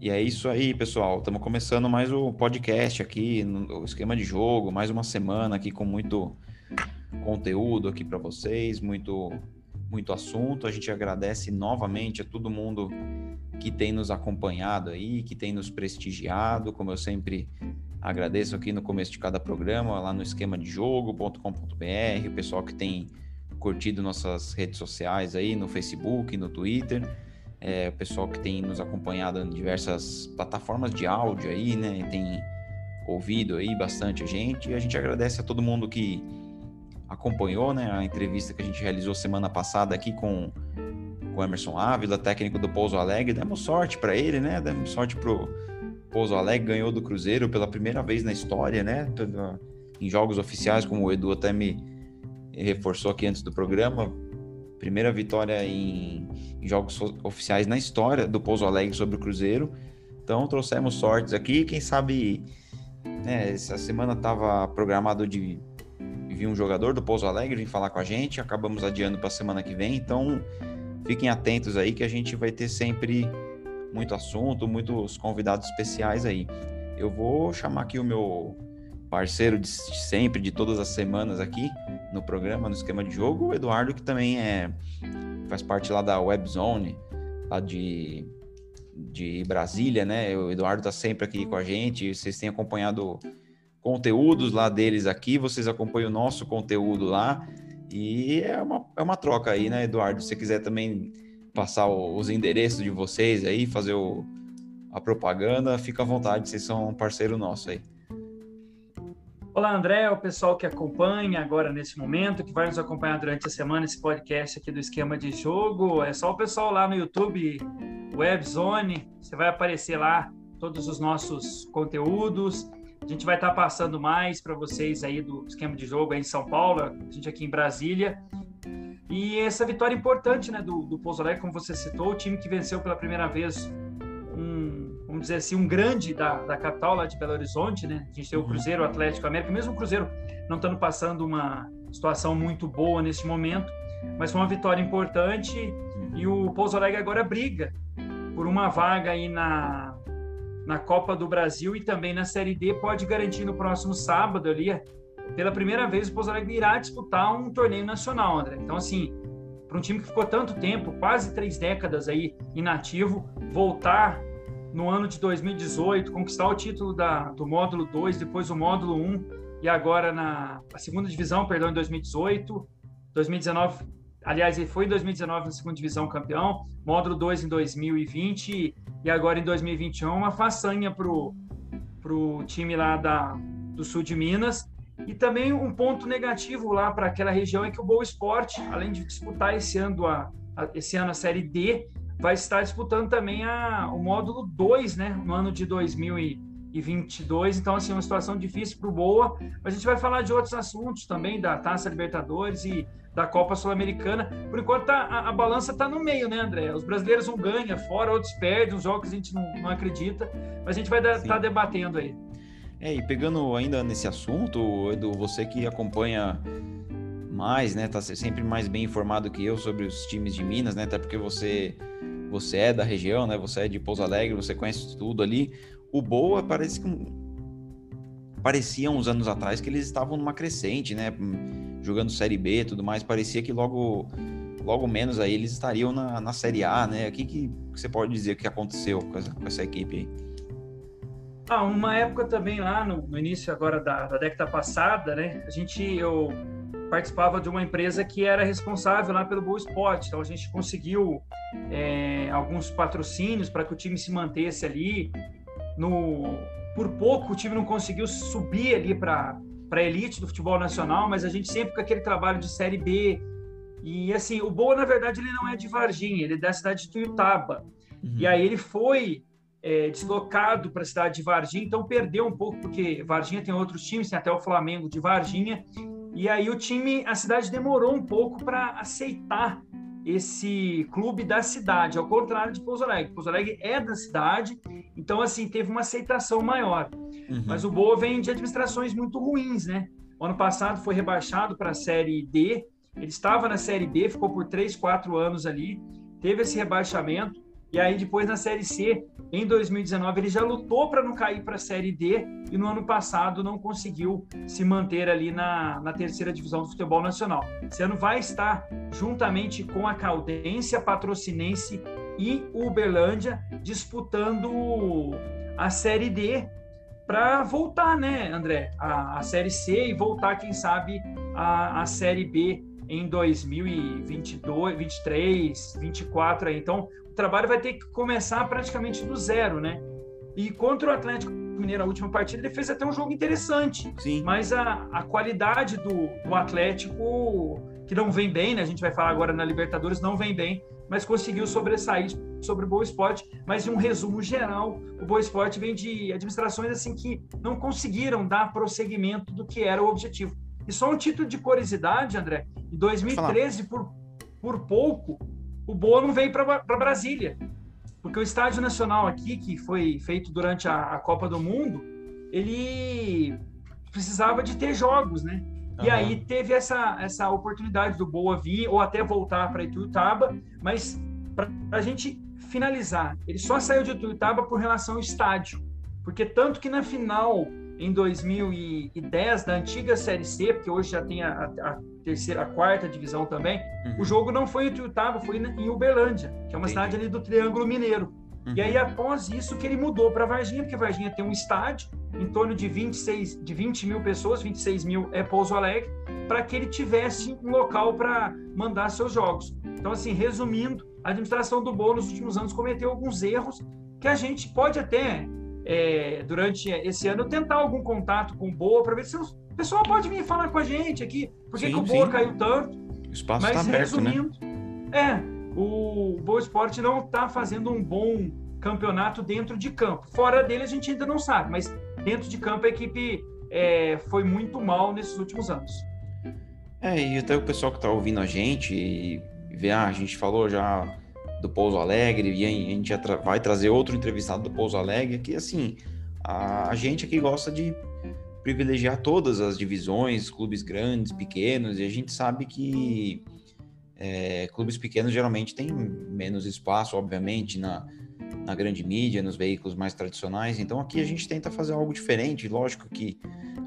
E é isso aí, pessoal. Estamos começando mais o podcast aqui, no esquema de jogo, mais uma semana aqui com muito conteúdo aqui para vocês, muito muito assunto. A gente agradece novamente a todo mundo que tem nos acompanhado aí, que tem nos prestigiado, como eu sempre agradeço aqui no começo de cada programa, lá no esquema de jogo.com.br, o pessoal que tem curtido nossas redes sociais aí, no Facebook, no Twitter é, o pessoal que tem nos acompanhado em diversas plataformas de áudio aí, né? Tem ouvido aí bastante a gente. E a gente agradece a todo mundo que acompanhou, né? A entrevista que a gente realizou semana passada aqui com o Emerson Ávila, técnico do Pouso Alegre. Demos sorte para ele, né? Demos sorte pro Pouso Alegre, ganhou do Cruzeiro pela primeira vez na história, né? Em jogos oficiais, como o Edu até me reforçou aqui antes do programa, primeira vitória em, em, jogos oficiais na história do Pouso Alegre sobre o Cruzeiro. Então trouxemos sortes aqui. Quem sabe né, essa semana estava programado de vir um jogador do Pouso Alegre vir falar com a gente. Acabamos adiando para a semana que vem. Então fiquem atentos aí que a gente vai ter sempre muito assunto, muitos convidados especiais aí. Eu vou chamar aqui o meu parceiro de sempre, de todas as semanas aqui no programa, no esquema de jogo, o Eduardo, que também é faz parte lá da Webzone, lá de, de Brasília, né? O Eduardo tá sempre aqui com a gente, vocês têm acompanhado conteúdos lá deles aqui, vocês acompanham o nosso conteúdo lá, e é uma, é uma troca aí, né, Eduardo? Se você quiser também passar os endereços de vocês aí, fazer o, a propaganda, fica à vontade, vocês são um parceiro nosso aí. Olá, André, o pessoal que acompanha agora nesse momento, que vai nos acompanhar durante a semana esse podcast aqui do Esquema de Jogo. É só o pessoal lá no YouTube, Webzone, você vai aparecer lá todos os nossos conteúdos. A gente vai estar passando mais para vocês aí do Esquema de Jogo aí em São Paulo, a gente aqui em Brasília. E essa vitória importante né, do, do como você citou, o time que venceu pela primeira vez vamos dizer assim, um grande da, da capital lá de Belo Horizonte, né? A gente tem o uhum. Cruzeiro, o Atlético América, mesmo o Cruzeiro não estando passando uma situação muito boa nesse momento, mas foi uma vitória importante uhum. e o Pouso Alegre agora briga por uma vaga aí na, na Copa do Brasil e também na Série D, pode garantir no próximo sábado ali, pela primeira vez o Pouso Alegre irá disputar um torneio nacional, André. Então, assim, para um time que ficou tanto tempo, quase três décadas aí inativo, voltar no ano de 2018, conquistar o título da, do módulo 2, depois o módulo 1 e agora na segunda divisão, perdão, em 2018, 2019, aliás, ele foi em 2019 na segunda divisão campeão, módulo 2 em 2020 e agora em 2021 uma façanha pro pro time lá da, do sul de Minas. E também um ponto negativo lá para aquela região é que o Boa Esporte, além de disputar esse ano a, a, esse ano a Série D, vai estar disputando também a, o módulo 2, né, no ano de 2022. Então, assim, é uma situação difícil para o Boa, mas a gente vai falar de outros assuntos também, da Taça Libertadores e da Copa Sul-Americana. Por enquanto, tá, a, a, balança está no meio, né, André? Os brasileiros um ganham fora, outros perdem, os jogos a gente não, não acredita, mas a gente vai estar tá debatendo aí. É, e pegando ainda nesse assunto, Edu, você que acompanha mais, né, tá sempre mais bem informado que eu sobre os times de Minas, né, até porque você você é da região, né? Você é de Pouso Alegre, você conhece tudo ali. O Boa parece que parecia uns anos atrás que eles estavam numa crescente, né? Jogando Série B tudo mais. Parecia que logo, logo menos aí eles estariam na, na Série A, né? O que, que você pode dizer que aconteceu com essa, com essa equipe aí? Ah, uma época também lá no, no início agora da, da década passada, né? A gente, eu participava de uma empresa que era responsável lá pelo Boa Esporte. Então a gente conseguiu é, alguns patrocínios para que o time se mantesse ali. No, por pouco o time não conseguiu subir ali para a elite do futebol nacional, mas a gente sempre com aquele trabalho de Série B. E assim, o Boa, na verdade, ele não é de Varginha, ele é da cidade de Tuiutaba. Uhum. E aí ele foi é, deslocado para a cidade de Varginha, então perdeu um pouco, porque Varginha tem outros times, tem até o Flamengo de Varginha, e aí o time, a cidade demorou um pouco para aceitar esse clube da cidade, ao contrário de Pouso Alegre. Pouso Alegre é da cidade, então assim teve uma aceitação maior. Uhum. Mas o Boa vem de administrações muito ruins, né? O ano passado foi rebaixado para a Série D. Ele estava na Série D, ficou por três, quatro anos ali, teve esse rebaixamento. E aí depois na Série C, em 2019, ele já lutou para não cair para a Série D e no ano passado não conseguiu se manter ali na, na terceira divisão do futebol nacional. Esse ano vai estar juntamente com a Caldense, Patrocinense e Uberlândia disputando a Série D para voltar, né, André, a, a, Série C e voltar, quem sabe, a, a Série B em 2022, 23, 24 aí. Então, o trabalho vai ter que começar praticamente do zero, né? E contra o Atlético Mineiro, a última partida, ele fez até um jogo interessante. Sim. Mas a, a qualidade do, do Atlético, que não vem bem, né? A gente vai falar agora na Libertadores, não vem bem, mas conseguiu sobressair sobre o Boa Esporte. Mas em um resumo geral, o Boa Esporte vem de administrações assim que não conseguiram dar prosseguimento do que era o objetivo. E só um título de curiosidade, André, em 2013, por, por pouco, o Boa não veio para Brasília. Porque o Estádio Nacional aqui, que foi feito durante a, a, Copa do Mundo, ele precisava de ter jogos, né? Uhum. E aí teve essa, essa oportunidade do Boa vir, ou até voltar para Ituiutaba, mas para a gente finalizar, ele só saiu de Ituiutaba por relação ao estádio. Porque tanto que na final em 2010 da antiga Série C, porque hoje já tem a, a terceira, a quarta divisão também, uhum. o jogo não foi em Tuiutaba, foi em Uberlândia, que é uma Entendi. cidade ali do Triângulo Mineiro. Uhum. E aí, após isso, que ele mudou para Varginha, porque Varginha tem um estádio em torno de 26, de 20 mil pessoas, 26 mil é Pouso Alegre, para que ele tivesse um local para mandar seus jogos. Então, assim, resumindo, a administração do Boa nos últimos anos cometeu alguns erros que a gente pode até é, durante esse ano, tentar algum contato com o Boa para ver se o pessoal pode vir falar com a gente aqui. Por que, o Boa sim. caiu tanto? O espaço está aberto, né? resumindo, né? É, o Boa Esporte não está fazendo um bom campeonato dentro de campo. Fora dele a gente ainda não sabe, mas dentro de campo a equipe é, foi muito mal nesses últimos anos. É, e até o pessoal que está ouvindo a gente e vê, ah, a gente falou já do Pouso Alegre, e a gente vai trazer outro entrevistado do Pouso Alegre, que assim, a, a gente aqui gosta de privilegiar todas as divisões, clubes grandes, pequenos, e a gente sabe que é, clubes pequenos geralmente têm menos espaço, obviamente, na, na grande mídia, nos veículos mais tradicionais. Então aqui a gente tenta fazer algo diferente. Lógico que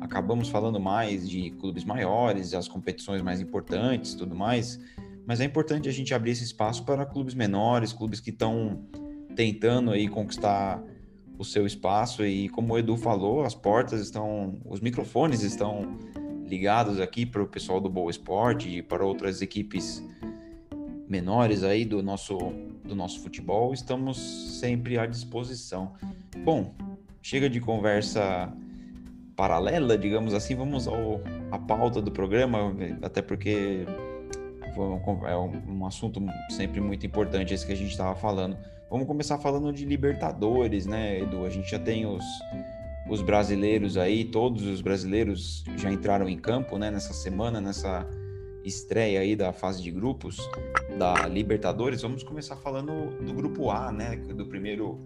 acabamos falando mais de clubes maiores, as competições mais importantes, tudo mais mas é importante a gente abrir esse espaço para clubes menores, clubes que estão tentando aí conquistar o seu espaço. E como o Edu falou, as portas estão, os microfones estão ligados aqui para o pessoal do Boa Esporte e para outras equipes menores aí do nosso do nosso futebol, estamos sempre à disposição. Bom, chega de conversa paralela, digamos assim, vamos ao a pauta do programa, até porque é um, um assunto sempre muito importante esse que a gente estava falando. Vamos começar falando de Libertadores, né, Edu? A gente já tem os, os brasileiros aí, todos os brasileiros já entraram em campo, né, nessa semana, nessa estreia aí da fase de grupos da Libertadores. Vamos começar falando do grupo A, né, do primeiro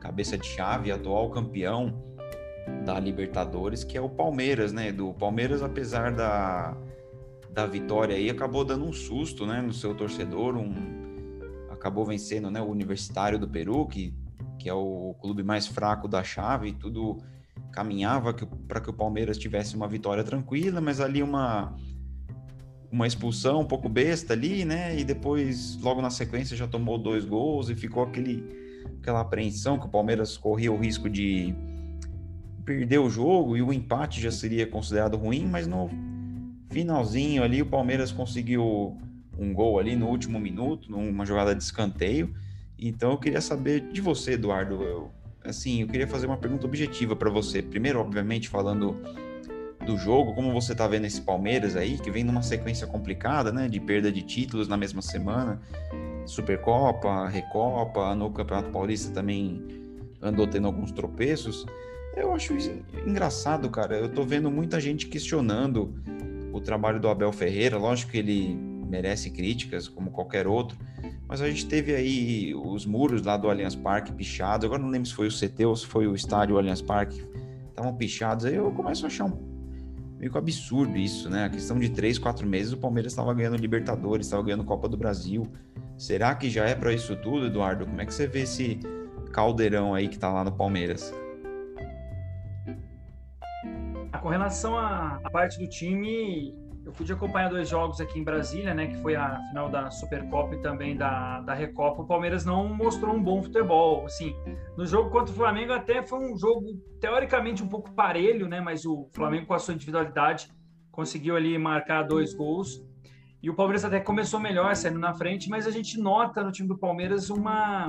cabeça de chave, atual campeão da Libertadores, que é o Palmeiras, né, do Palmeiras, apesar da da vitória aí acabou dando um susto, né, no seu torcedor, um acabou vencendo, né, o Universitário do Peru, que, que é o clube mais fraco da chave, tudo caminhava para que o Palmeiras tivesse uma vitória tranquila, mas ali uma uma expulsão um pouco besta ali, né? E depois, logo na sequência, já tomou dois gols e ficou aquele, aquela apreensão que o Palmeiras corria o risco de perder o jogo e o empate já seria considerado ruim, mas no, Finalzinho ali, o Palmeiras conseguiu um gol ali no último minuto, numa jogada de escanteio. Então eu queria saber de você, Eduardo. Eu, assim, eu queria fazer uma pergunta objetiva para você. Primeiro, obviamente, falando do jogo, como você tá vendo esse Palmeiras aí, que vem numa sequência complicada, né, de perda de títulos na mesma semana, Supercopa, Recopa, no Campeonato Paulista também andou tendo alguns tropeços. Eu acho engraçado, cara. Eu tô vendo muita gente questionando o trabalho do Abel Ferreira, lógico que ele merece críticas, como qualquer outro, mas a gente teve aí os muros lá do Allianz Parque pichados, agora não lembro se foi o CT ou se foi o estádio Allianz Parque, estavam pichados, aí eu começo a achar um meio que absurdo isso, né? A questão de três, quatro meses o Palmeiras estava ganhando Libertadores, estava ganhando Copa do Brasil, Será que já é para isso tudo, Eduardo? Como é que você vê esse caldeirão aí que tá lá no Palmeiras? Com relação à, parte do time, eu pude acompanhar dois jogos aqui em Brasília, né, que foi a final da Supercopa e também da, da Recopa. O Palmeiras não mostrou um bom futebol. Assim, no jogo contra o Flamengo até foi um jogo teoricamente um pouco parelho, né, mas o Flamengo com a sua individualidade conseguiu ali marcar dois gols. E o Palmeiras até começou melhor, saindo na frente, mas a gente nota no time do Palmeiras uma,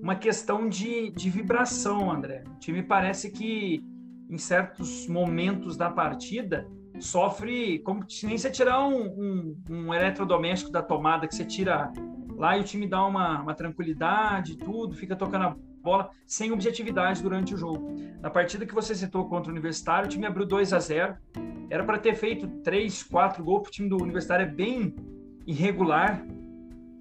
uma questão de, de vibração, André. O time parece que em certos momentos da partida, sofre como se nem você tirar um, um, um, eletrodoméstico da tomada que você tira lá e o time dá uma, uma tranquilidade, tudo, fica tocando a bola sem objetividade durante o jogo. Na partida que você citou contra o Universitário, o time abriu 2 a 0 Era para ter feito 3, 4 gols, o time do Universitário é bem irregular.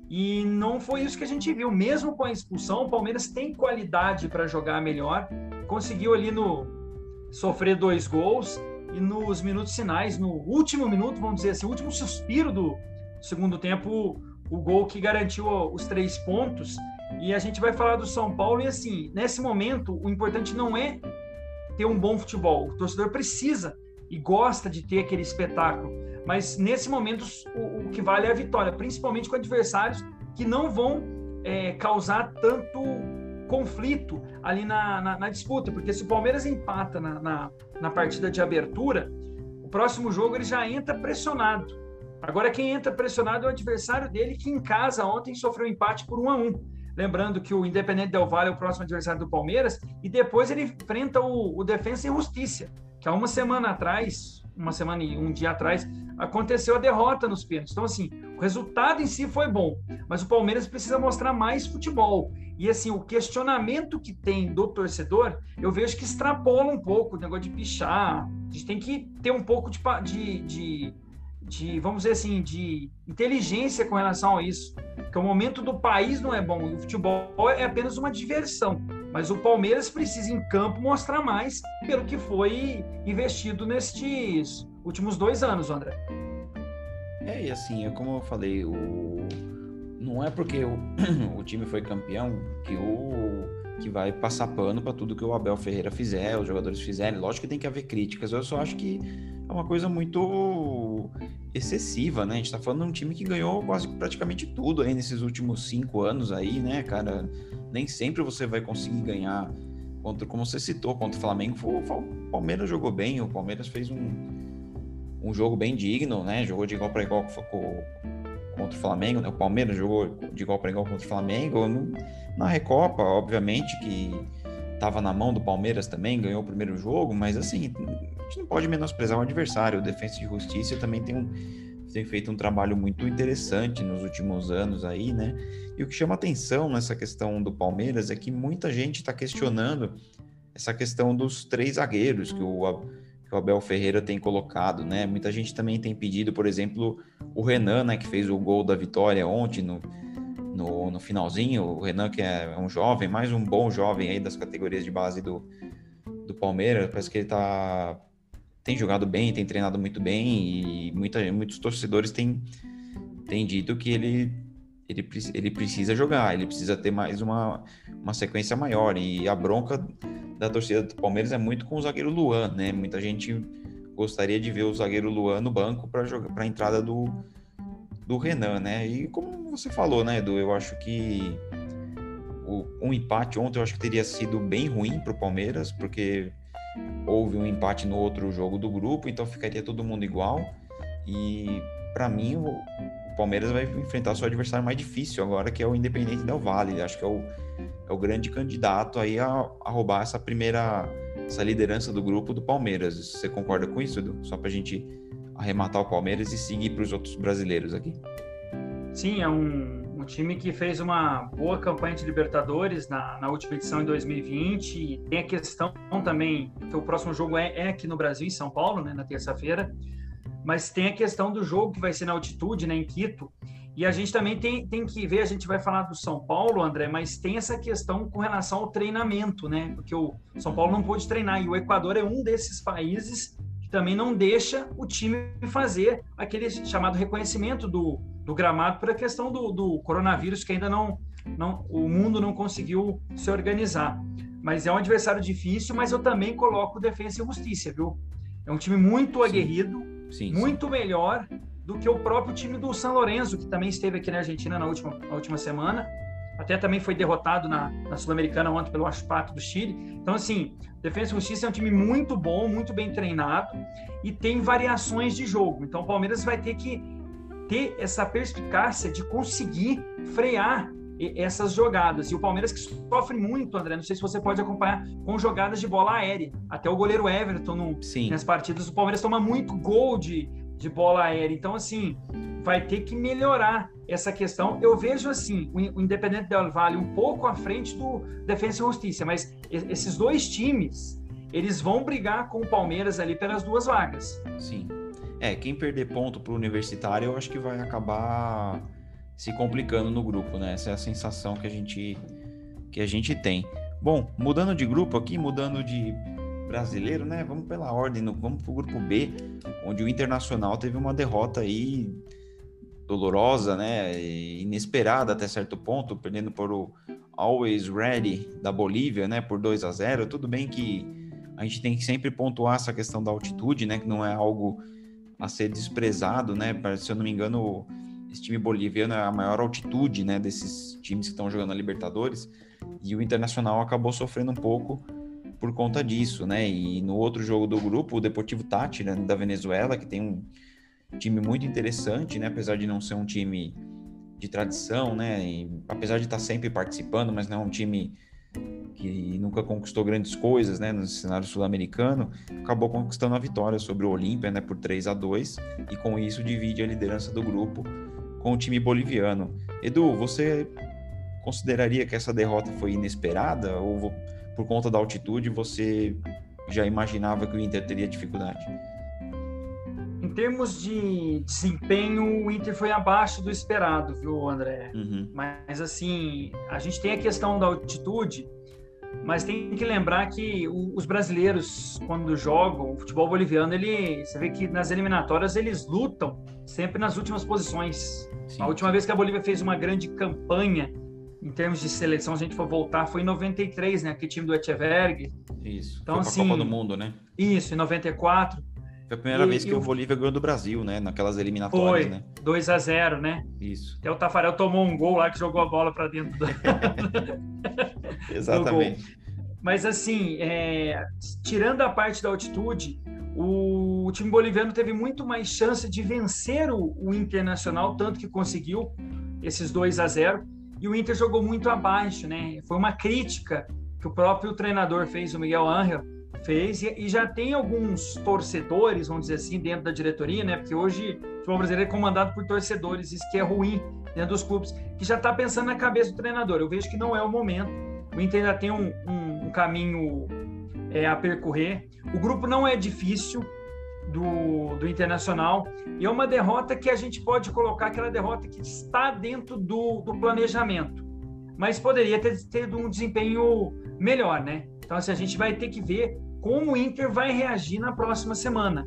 E não foi isso que a gente viu. Mesmo com a expulsão, o Palmeiras tem qualidade para jogar melhor. Conseguiu ali no, sofrer dois gols e nos minutos finais, no último minuto, vamos dizer assim, último suspiro do segundo tempo, o gol que garantiu os três pontos. E a gente vai falar do São Paulo e assim, nesse momento, o importante não é ter um bom futebol. O torcedor precisa e gosta de ter aquele espetáculo. Mas nesse momento, o, o que vale é a vitória, principalmente com adversários que não vão é, causar tanto conflito ali na, na, na, disputa, porque se o Palmeiras empata na, na, na, partida de abertura, o próximo jogo ele já entra pressionado. Agora, quem entra pressionado é o adversário dele, que em casa ontem sofreu empate por 1 a 1 Lembrando que o Independente Del Valle é o próximo adversário do Palmeiras, e depois ele enfrenta o, o Defensa e Justiça, que há uma semana atrás, uma semana e um dia atrás, aconteceu a derrota nos pênaltis. Então, assim, o resultado em si foi bom, mas o Palmeiras precisa mostrar mais futebol. E assim, o questionamento que tem do torcedor, eu vejo que extrapola um pouco o negócio de pichar. A gente tem que ter um pouco de, de, de, de vamos dizer assim, de inteligência com relação a isso. Que o momento do país não é bom, o futebol é apenas uma diversão. Mas o Palmeiras precisa, em campo, mostrar mais pelo que foi investido nestes últimos dois anos, André. É, e assim, é como eu falei, o não é porque o, o time foi campeão que o que vai passar pano para tudo que o Abel Ferreira fizer, os jogadores fizerem. Lógico que tem que haver críticas. Eu só acho que é uma coisa muito excessiva, né? A gente tá falando de um time que ganhou quase praticamente tudo aí nesses últimos cinco anos aí, né, cara? Nem sempre você vai conseguir ganhar contra, como você citou, contra o Flamengo. O Palmeiras jogou bem, o Palmeiras fez um, um jogo bem digno, né? Jogou de igual para igual com, contra o Flamengo, né? O Palmeiras jogou de igual para igual contra o Flamengo. Na Recopa, obviamente que estava na mão do Palmeiras também, ganhou o primeiro jogo, mas assim, a gente não pode menosprezar o adversário. O Defensa de Justiça também tem, um, tem feito um trabalho muito interessante nos últimos anos aí, né? E o que chama atenção nessa questão do Palmeiras é que muita gente está questionando essa questão dos três zagueiros que o que o Abel Ferreira tem colocado, né? Muita gente também tem pedido, por exemplo, o Renan, né, que fez o gol da vitória ontem no, no, no finalzinho. O Renan, que é um jovem, mais um bom jovem aí das categorias de base do, do Palmeiras, parece que ele tá tem jogado bem, tem treinado muito bem e muita, muitos torcedores têm, têm dito que ele, ele, ele precisa jogar, ele precisa ter mais uma, uma sequência maior. E a bronca da torcida do Palmeiras é muito com o zagueiro Luan, né? Muita gente gostaria de ver o zagueiro Luan no banco para jogar para a entrada do, do Renan, né? E como você falou, né, Edu, eu acho que o, um empate ontem eu acho que teria sido bem ruim para o Palmeiras, porque houve um empate no outro jogo do grupo, então ficaria todo mundo igual. E para mim o, o Palmeiras vai enfrentar seu adversário mais difícil agora, que é o Independente Del Valle. Acho que é o é o grande candidato aí a, a roubar essa primeira essa liderança do grupo do Palmeiras. Você concorda com isso, Edu? Só para a gente arrematar o Palmeiras e seguir para os outros brasileiros aqui. Sim, é um, um, time que fez uma boa campanha de Libertadores na, na última edição em 2020. E tem a questão também, que o próximo jogo é, é aqui no Brasil, em São Paulo, né, na terça-feira. Mas tem a questão do jogo que vai ser na altitude, né, em Quito. E a gente também tem, tem que ver, a gente vai falar do São Paulo, André, mas tem essa questão com relação ao treinamento, né? Porque o São Paulo não pôde treinar e o Equador é um desses países que também não deixa o time fazer aquele chamado reconhecimento do, do gramado por a questão do, do coronavírus que ainda não, não, o mundo não conseguiu se organizar. Mas é um adversário difícil, mas eu também coloco Defesa e Justiça, viu? É um time muito aguerrido, sim, muito sim. melhor do que o próprio time do San Lorenzo, que também esteve aqui na Argentina na última, na última semana. Até também foi derrotado na, na Sul-Americana ontem pelo Aspato do Chile. Então, assim, Defesa e Justiça é um time muito bom, muito bem treinado e tem variações de jogo. Então, o Palmeiras vai ter que ter essa perspicácia de conseguir frear essas jogadas. E o Palmeiras que sofre muito, André, não sei se você pode acompanhar, com jogadas de bola aérea. Até o goleiro Everton no, nas partidas, o Palmeiras toma muito gol de, de bola aérea. Então, assim, vai ter que melhorar essa questão. Eu vejo, assim, o Independente Del Valle um pouco à frente do Defensa e Justiça, mas esses dois times, eles vão brigar com o Palmeiras ali pelas duas vagas. Sim. É, quem perder ponto para o Universitário, eu acho que vai acabar se complicando no grupo, né? Essa é a sensação que a gente que a gente tem. Bom, mudando de grupo aqui, mudando de brasileiro, né? Vamos pela ordem, vamos para o grupo B, onde o Internacional teve uma derrota aí dolorosa, né? Inesperada até certo ponto, perdendo por o Always Ready da Bolívia, né? Por 2 a 0. Tudo bem que a gente tem que sempre pontuar essa questão da altitude, né? Que não é algo a ser desprezado, né? Se eu não me engano, esse time boliviano é a maior altitude, né, desses times que estão jogando a Libertadores, e o Internacional acabou sofrendo um pouco por conta disso, né? E no outro jogo do grupo, o Deportivo Táchira da Venezuela, que tem um time muito interessante, né, apesar de não ser um time de tradição, né, e, apesar de estar sempre participando, mas não é um time que nunca conquistou grandes coisas, né, no cenário sul-americano, acabou conquistando a vitória sobre o Olímpia, né, por 3 a 2 e com isso divide a liderança do grupo com o time boliviano. Edu, você consideraria que essa derrota foi inesperada ou por conta da altitude você já imaginava que o Inter teria dificuldade? Em termos de desempenho, o Inter foi abaixo do esperado, viu, André? Uhum. Mas assim, a gente tem a questão da altitude, mas tem que lembrar que os brasileiros, quando jogam, o futebol boliviano, ele, você vê que nas eliminatórias eles lutam sempre nas últimas posições. Sim. A última vez que a Bolívia fez uma grande campanha em termos de seleção, se a gente for voltar, foi em 93, né? Aquele time do Etcheverg. Isso. Então, foi assim, Copa do Mundo, né? Isso, em 94. Foi a primeira e, vez que o Bolívia ganhou do Brasil, né? Naquelas eliminatórias, foi, né? 2 a 0 né? Isso. Até o Tafarel tomou um gol lá que jogou a bola para dentro do... Exatamente. Mas assim, é... tirando a parte da altitude, o time boliviano teve muito mais chance de vencer o, o Internacional, tanto que conseguiu esses 2 a 0 e o Inter jogou muito abaixo, né? Foi uma crítica que o próprio treinador fez, o Miguel Angel fez, e, e já tem alguns torcedores, vamos dizer assim, dentro da diretoria, né? Porque hoje o futebol brasileiro é comandado por torcedores, isso que é ruim dentro dos clubes, que já está pensando na cabeça do treinador. Eu vejo que não é o momento. O Inter ainda tem um, um, um caminho é, a percorrer. O grupo não é difícil do, do Internacional e é uma derrota que a gente pode colocar aquela derrota que está dentro do, do planejamento, mas poderia ter tido um desempenho melhor, né? Então, assim, a gente vai ter que ver como o Inter vai reagir na próxima semana.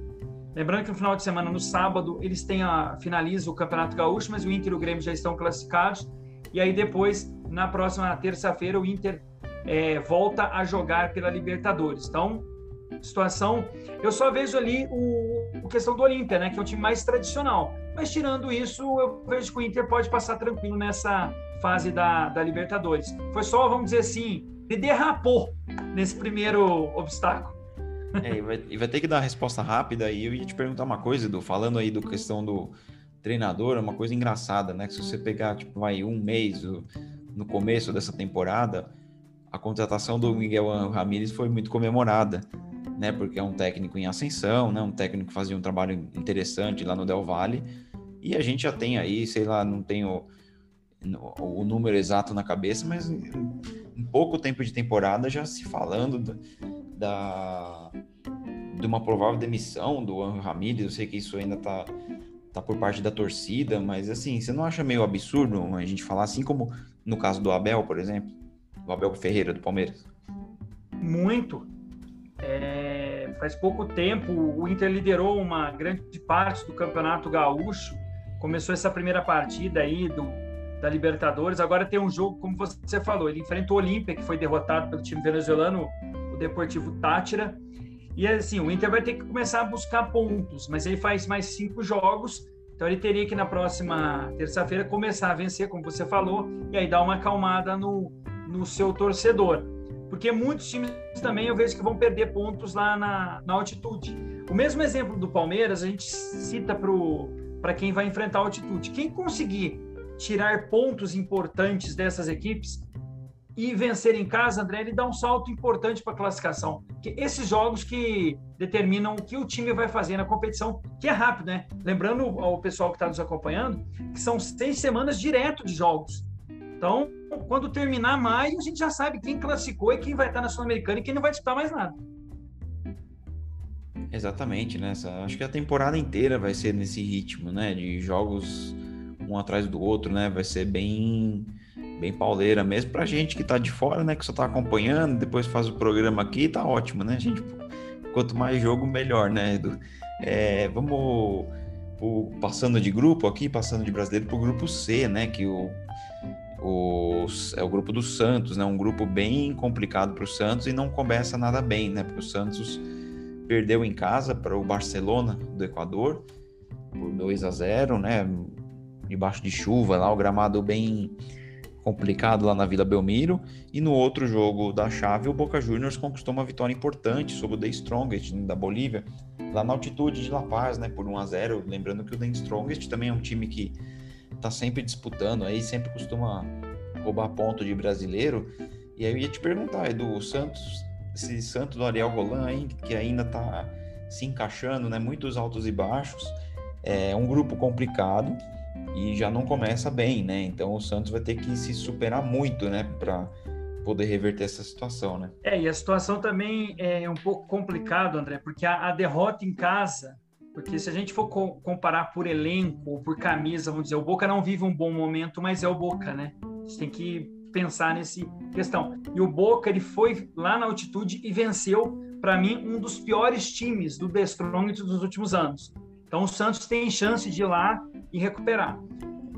Lembrando que no final de semana, no sábado, eles têm a finaliza o Campeonato Gaúcho, mas o Inter e o Grêmio já estão classificados. E aí depois, na próxima terça-feira, o Inter é, volta a jogar pela Libertadores. Então, situação. Eu só vejo ali o, o questão do Olímpia, né? Que é o time mais tradicional. Mas tirando isso, eu vejo que o Inter pode passar tranquilo nessa fase da, da Libertadores. Foi só, vamos dizer assim, ele derrapou nesse primeiro obstáculo. É, e, vai, e vai ter que dar uma resposta rápida. E eu ia te perguntar uma coisa, Edu, falando aí do questão do treinador, é uma coisa engraçada, né? Que se você pegar, tipo, vai um mês no começo dessa temporada, a contratação do Miguel Ramírez foi muito comemorada, né? Porque é um técnico em ascensão, né? Um técnico que fazia um trabalho interessante lá no Del Valle. E a gente já tem aí, sei lá, não tenho o, número exato na cabeça, mas em, pouco tempo de temporada já se falando da, da de uma provável demissão do Anjo Ramírez. Eu sei que isso ainda tá tá por parte da torcida, mas assim, você não acha meio absurdo a gente falar assim como no caso do Abel, por exemplo? o Abel Ferreira do Palmeiras? Muito. É, faz pouco tempo o Inter liderou uma grande parte do Campeonato Gaúcho começou essa primeira partida aí do, da Libertadores. Agora tem um jogo, como você falou, ele enfrenta o Olímpia, que foi derrotado pelo time venezuelano, o Deportivo Tátira. E assim, o Inter vai ter que começar a buscar pontos, mas ele faz mais cinco jogos, então ele teria que na próxima terça-feira começar a vencer, como você falou, e aí dar uma acalmada no, no seu torcedor. Porque muitos times também eu vejo que vão perder pontos lá na, na altitude. O mesmo exemplo do Palmeiras, a gente cita para quem vai enfrentar a altitude. Quem conseguir tirar pontos importantes dessas equipes e vencer em casa, André, ele dá um salto importante para a classificação. Que esses jogos que determinam o que o time vai fazer na competição, que é rápido, né? Lembrando ao pessoal que está nos acompanhando, que são seis semanas direto de jogos. Então, quando terminar maio, a gente já sabe quem classificou e quem vai estar na Sul-Americana e quem não vai disputar mais nada. Exatamente, né? Acho que a temporada inteira vai ser nesse ritmo, né? De jogos um atrás do outro, né? Vai ser bem bem pauleira mesmo pra gente que tá de fora, né? Que só tá acompanhando, depois faz o programa aqui, tá ótimo, né, gente? Quanto mais jogo, melhor, né, Edu? É, vamos passando de grupo aqui, passando de brasileiro pro grupo C, né? Que o, o, é o grupo do Santos, né? Um grupo bem complicado para o Santos e não começa nada bem, né? Porque o Santos perdeu em casa para o Barcelona do Equador por 2 a 0, né? Debaixo de chuva lá, o gramado bem complicado lá na Vila Belmiro. E no outro jogo da chave, o Boca Juniors conquistou uma vitória importante sobre o The Strongest da Bolívia, lá na altitude de La Paz, né, por 1 a 0. Lembrando que o The Strongest também é um time que tá sempre disputando aí, sempre costuma roubar ponto de brasileiro. E aí eu ia te perguntar, Edu, o Santos, esse Santos do Ariel Roland aí, que ainda tá se encaixando, né, muitos altos e baixos, é um grupo complicado e já não começa bem, né? Então o Santos vai ter que se superar muito, né, para poder reverter essa situação, né? É, e a situação também é um pouco complicado, André, porque a, a derrota em casa, porque se a gente for co comparar por elenco ou por camisa, vamos dizer, o Boca não vive um bom momento, mas é o Boca, né? A gente tem que pensar nesse questão. E o Boca, ele foi lá na altitude e venceu, para mim, um dos piores times do The dos últimos anos. Então o Santos tem chance de ir lá e recuperar.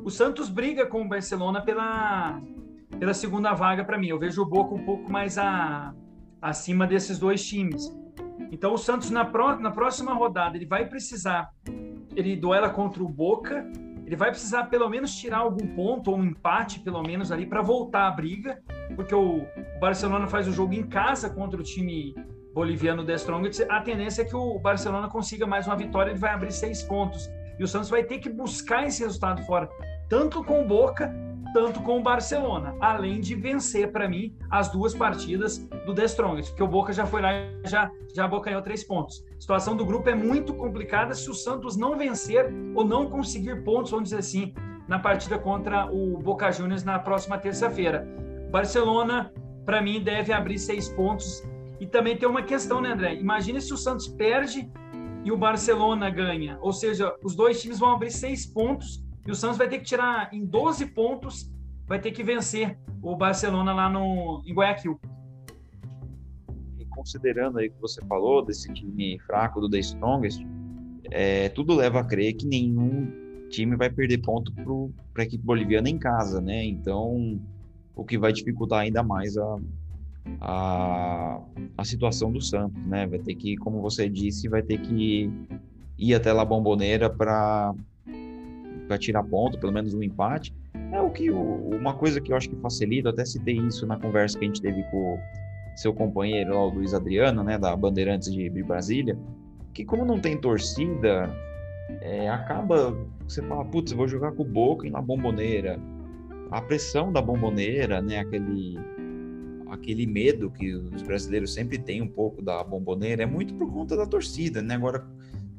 O Santos briga com o Barcelona pela, pela segunda vaga para mim. Eu vejo o Boca um pouco mais a, acima desses dois times. Então o Santos na, pro, na próxima rodada ele vai precisar, ele duela contra o Boca, ele vai precisar pelo menos tirar algum ponto ou um empate pelo menos ali para voltar à briga, porque o, o Barcelona faz o jogo em casa contra o time boliviano The Strongest, a tendência é que o Barcelona consiga mais uma vitória, ele vai abrir seis pontos. E o Santos vai ter que buscar esse resultado fora, tanto com o Boca, tanto com o Barcelona, além de vencer, para mim, as duas partidas do The Strongest, porque o Boca já foi lá e já, já abocanhou três pontos. A situação do grupo é muito complicada se o Santos não vencer ou não conseguir pontos, vamos dizer assim, na partida contra o Boca Juniors na próxima terça-feira. Barcelona, para mim, deve abrir seis pontos e também tem uma questão, né, André? Imagina se o Santos perde e o Barcelona ganha. Ou seja, os dois times vão abrir seis pontos e o Santos vai ter que tirar em 12 pontos, vai ter que vencer o Barcelona lá no, em Guayaquil. E considerando aí que você falou desse time fraco do The Strongest, é, tudo leva a crer que nenhum time vai perder ponto para a equipe boliviana em casa, né? Então, o que vai dificultar ainda mais a, a, a situação do Santos, né? Vai ter que, como você disse, vai ter que ir até La Bomboneira para tirar ponto, pelo menos um empate. É o que uma coisa que eu acho que facilita, até citei isso na conversa que a gente teve com seu companheiro lá, o Luiz Adriano, né, da Bandeirantes de, de Brasília, que como não tem torcida, é, acaba você fala, putz, vou jogar com o Boca e na Bomboneira. A pressão da Bomboneira, né, aquele aquele medo que os brasileiros sempre têm um pouco da bomboneira é muito por conta da torcida, né? Agora,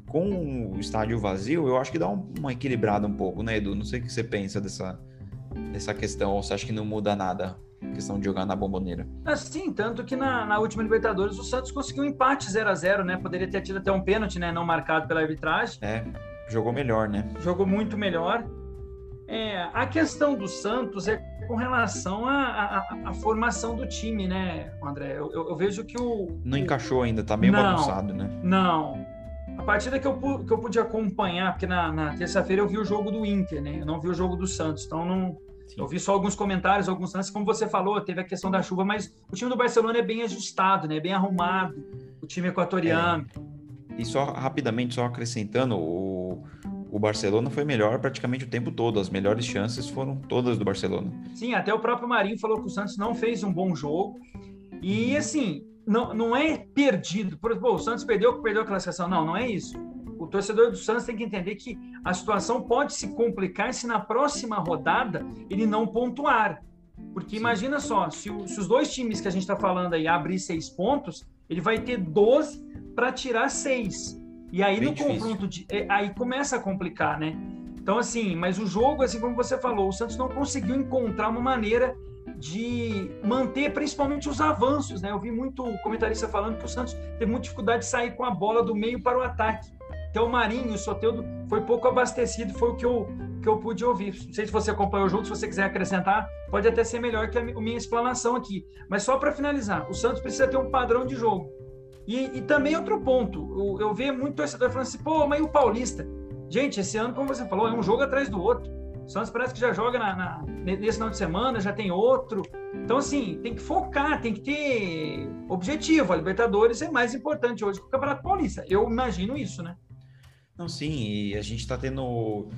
com o estádio vazio, eu acho que dá uma equilibrada um pouco, né, Edu? Não sei o que você pensa dessa, dessa questão, ou você acha que não muda nada a questão de jogar na bomboneira? Assim, tanto que na, na última Libertadores o Santos conseguiu um empate 0 a 0 né? Poderia ter tido até um pênalti, né? Não marcado pela arbitragem. É, jogou melhor, né? Jogou muito melhor. É, a questão do Santos é com relação à formação do time, né, André? Eu, eu, eu, vejo que o. Não encaixou ainda, tá meio não, bagunçado, né? Não. a partida que eu, que eu pude acompanhar, porque na, na terça-feira eu vi o jogo do Inter, né? Eu não vi o jogo do Santos, então não, eu vi só alguns comentários, alguns lances, como você falou, teve a questão da chuva, mas o time do Barcelona é bem ajustado, né? Bem arrumado, o time equatoriano. É. E só rapidamente, só acrescentando, o, o Barcelona foi melhor praticamente o tempo todo. As melhores chances foram todas do Barcelona. Sim, até o próprio Marinho falou que o Santos não fez um bom jogo. E assim, não, não é perdido. Por exemplo, o Santos perdeu, perdeu a classificação. Não, não é isso. O torcedor do Santos tem que entender que a situação pode se complicar se na próxima rodada ele não pontuar. Porque Sim. imagina só, se, o, se, os dois times que a gente está falando aí abrir seis pontos, ele vai ter 12 para tirar seis. E aí Bem no difícil. confronto de. É, aí começa a complicar, né? Então, assim, mas o jogo, assim como você falou, o Santos não conseguiu encontrar uma maneira de manter principalmente os avanços, né? Eu vi muito comentarista falando que o Santos teve muita dificuldade de sair com a bola do meio para o ataque. Então o Marinho, o Soteudo foi pouco abastecido, foi o que eu, que eu pude ouvir. Não sei se você acompanhou o jogo, se você quiser acrescentar, pode até ser melhor que a minha explanação aqui. Mas só para finalizar, o Santos precisa ter um padrão de jogo. E, e também outro ponto, eu, eu vejo muito torcedor falando assim, pô, mas e o Paulista? Gente, esse ano, como você falou, é um jogo atrás do outro. O Santos parece que já joga na, na, nesse final de semana, já tem outro. Então, assim, tem que focar, tem que ter objetivo. A Libertadores é mais importante hoje que o Campeonato Paulista. Eu imagino isso, né? Não, sim, e a gente está tendo.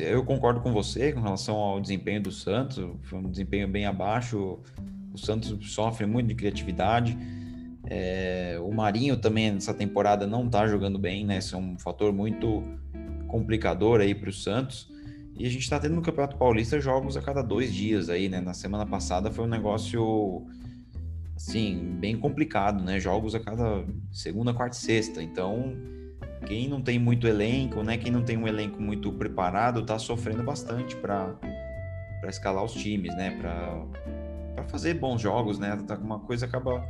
Eu concordo com você com relação ao desempenho do Santos. Foi um desempenho bem abaixo. O Santos sofre muito de criatividade. É, o Marinho também nessa temporada não está jogando bem, né? Isso é um fator muito complicador aí para o Santos. E a gente está tendo no Campeonato Paulista jogos a cada dois dias aí, né? Na semana passada foi um negócio, assim, bem complicado, né? Jogos a cada segunda, quarta e sexta. Então, quem não tem muito elenco, né? Quem não tem um elenco muito preparado, tá sofrendo bastante para escalar os times, né? Para fazer bons jogos, né? Tá, uma coisa acaba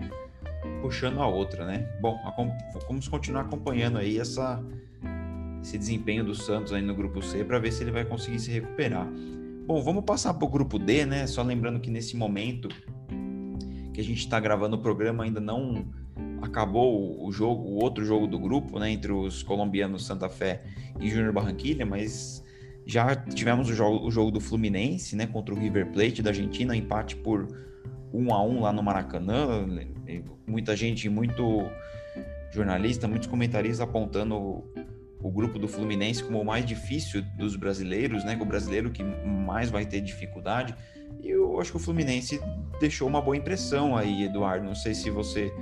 puxando a outra, né? Bom, vamos continuar acompanhando aí essa esse desempenho do Santos aí no grupo C para ver se ele vai conseguir se recuperar. Bom, vamos passar para o grupo D, né? Só lembrando que nesse momento que a gente está gravando o programa ainda não acabou o jogo, o outro jogo do grupo, né? Entre os colombianos Santa Fé e Júnior Barranquilha, mas já tivemos o jogo, o jogo do Fluminense, né? Contra o River Plate da Argentina, empate por 1 a 1 lá no Maracanã. Muita gente, muito jornalista, muitos comentaristas apontando o grupo do Fluminense como o mais difícil dos brasileiros, né? O brasileiro que mais vai ter dificuldade. E eu acho que o Fluminense deixou uma boa impressão aí, Eduardo. Não sei se você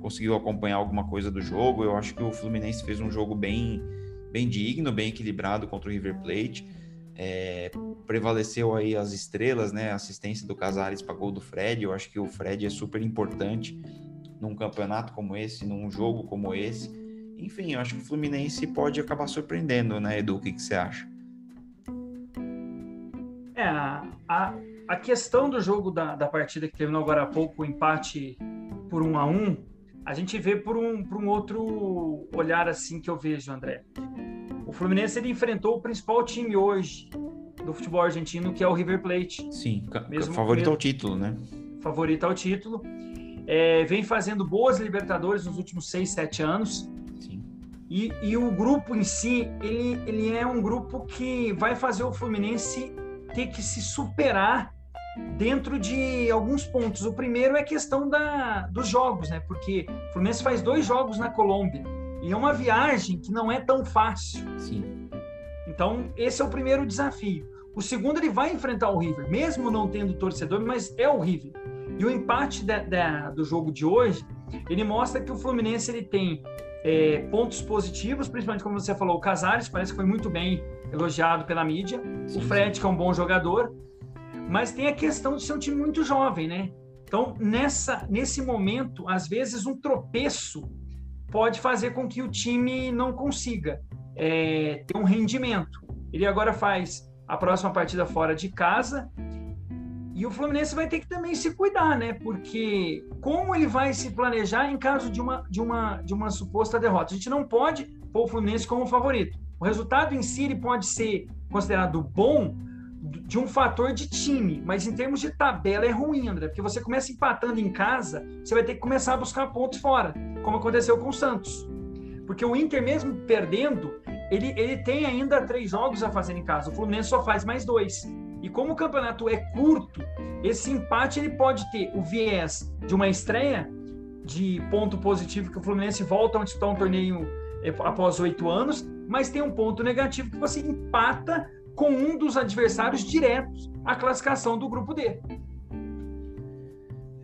conseguiu acompanhar alguma coisa do jogo. Eu acho que o Fluminense fez um jogo bem, bem digno, bem equilibrado contra o River Plate. É, prevaleceu aí as estrelas, né? Assistência do Casares para gol do Fred. Eu acho que o Fred é super importante num campeonato como esse, num jogo como esse enfim, eu acho que o Fluminense pode acabar surpreendendo, né, Edu? O que, que você acha? É, a, a questão do jogo da, da partida que terminou agora há pouco, o empate por um a um, a gente vê por um, por um outro olhar assim que eu vejo, André. O Fluminense ele enfrentou o principal time hoje do futebol argentino, que é o River Plate. Sim, mesmo, favorito mesmo, ao título, né? Favorito ao título. É, vem fazendo boas Libertadores nos últimos seis, sete anos. E, e, o grupo em si, ele, ele é um grupo que vai fazer o Fluminense ter que se superar dentro de alguns pontos. O primeiro é a questão da, dos jogos, né? Porque o Fluminense faz dois jogos na Colômbia e é uma viagem que não é tão fácil. Sim. Então, esse é o primeiro desafio. O segundo, ele vai enfrentar o River, mesmo não tendo torcedor, mas é o River. E o empate da, da, do jogo de hoje, ele mostra que o Fluminense ele tem é, pontos positivos, principalmente como você falou, o Casares parece que foi muito bem elogiado pela mídia, sim, o Fred, sim. que é um bom jogador, mas tem a questão de ser um time muito jovem, né? Então, nessa, nesse momento, às vezes um tropeço pode fazer com que o time não consiga é, ter um rendimento. Ele agora faz a próxima partida fora de casa e o Fluminense vai ter que também se cuidar, né? Porque como ele vai se planejar em caso de uma, de uma, de uma suposta derrota? A gente não pode pôr o Fluminense como favorito. O resultado em si ele pode ser considerado bom de um fator de time, mas em termos de tabela é ruim, André, porque você começa empatando em casa, você vai ter que começar a buscar pontos fora, como aconteceu com o Santos. Porque o Inter, mesmo perdendo, ele, ele tem ainda três jogos a fazer em casa. O Fluminense só faz mais dois. E como o campeonato é curto, esse empate ele pode ter o viés de uma estreia de ponto positivo que o Fluminense volta a disputar um torneio é, após oito anos, mas tem um ponto negativo que você empata com um dos adversários diretos à classificação do grupo D.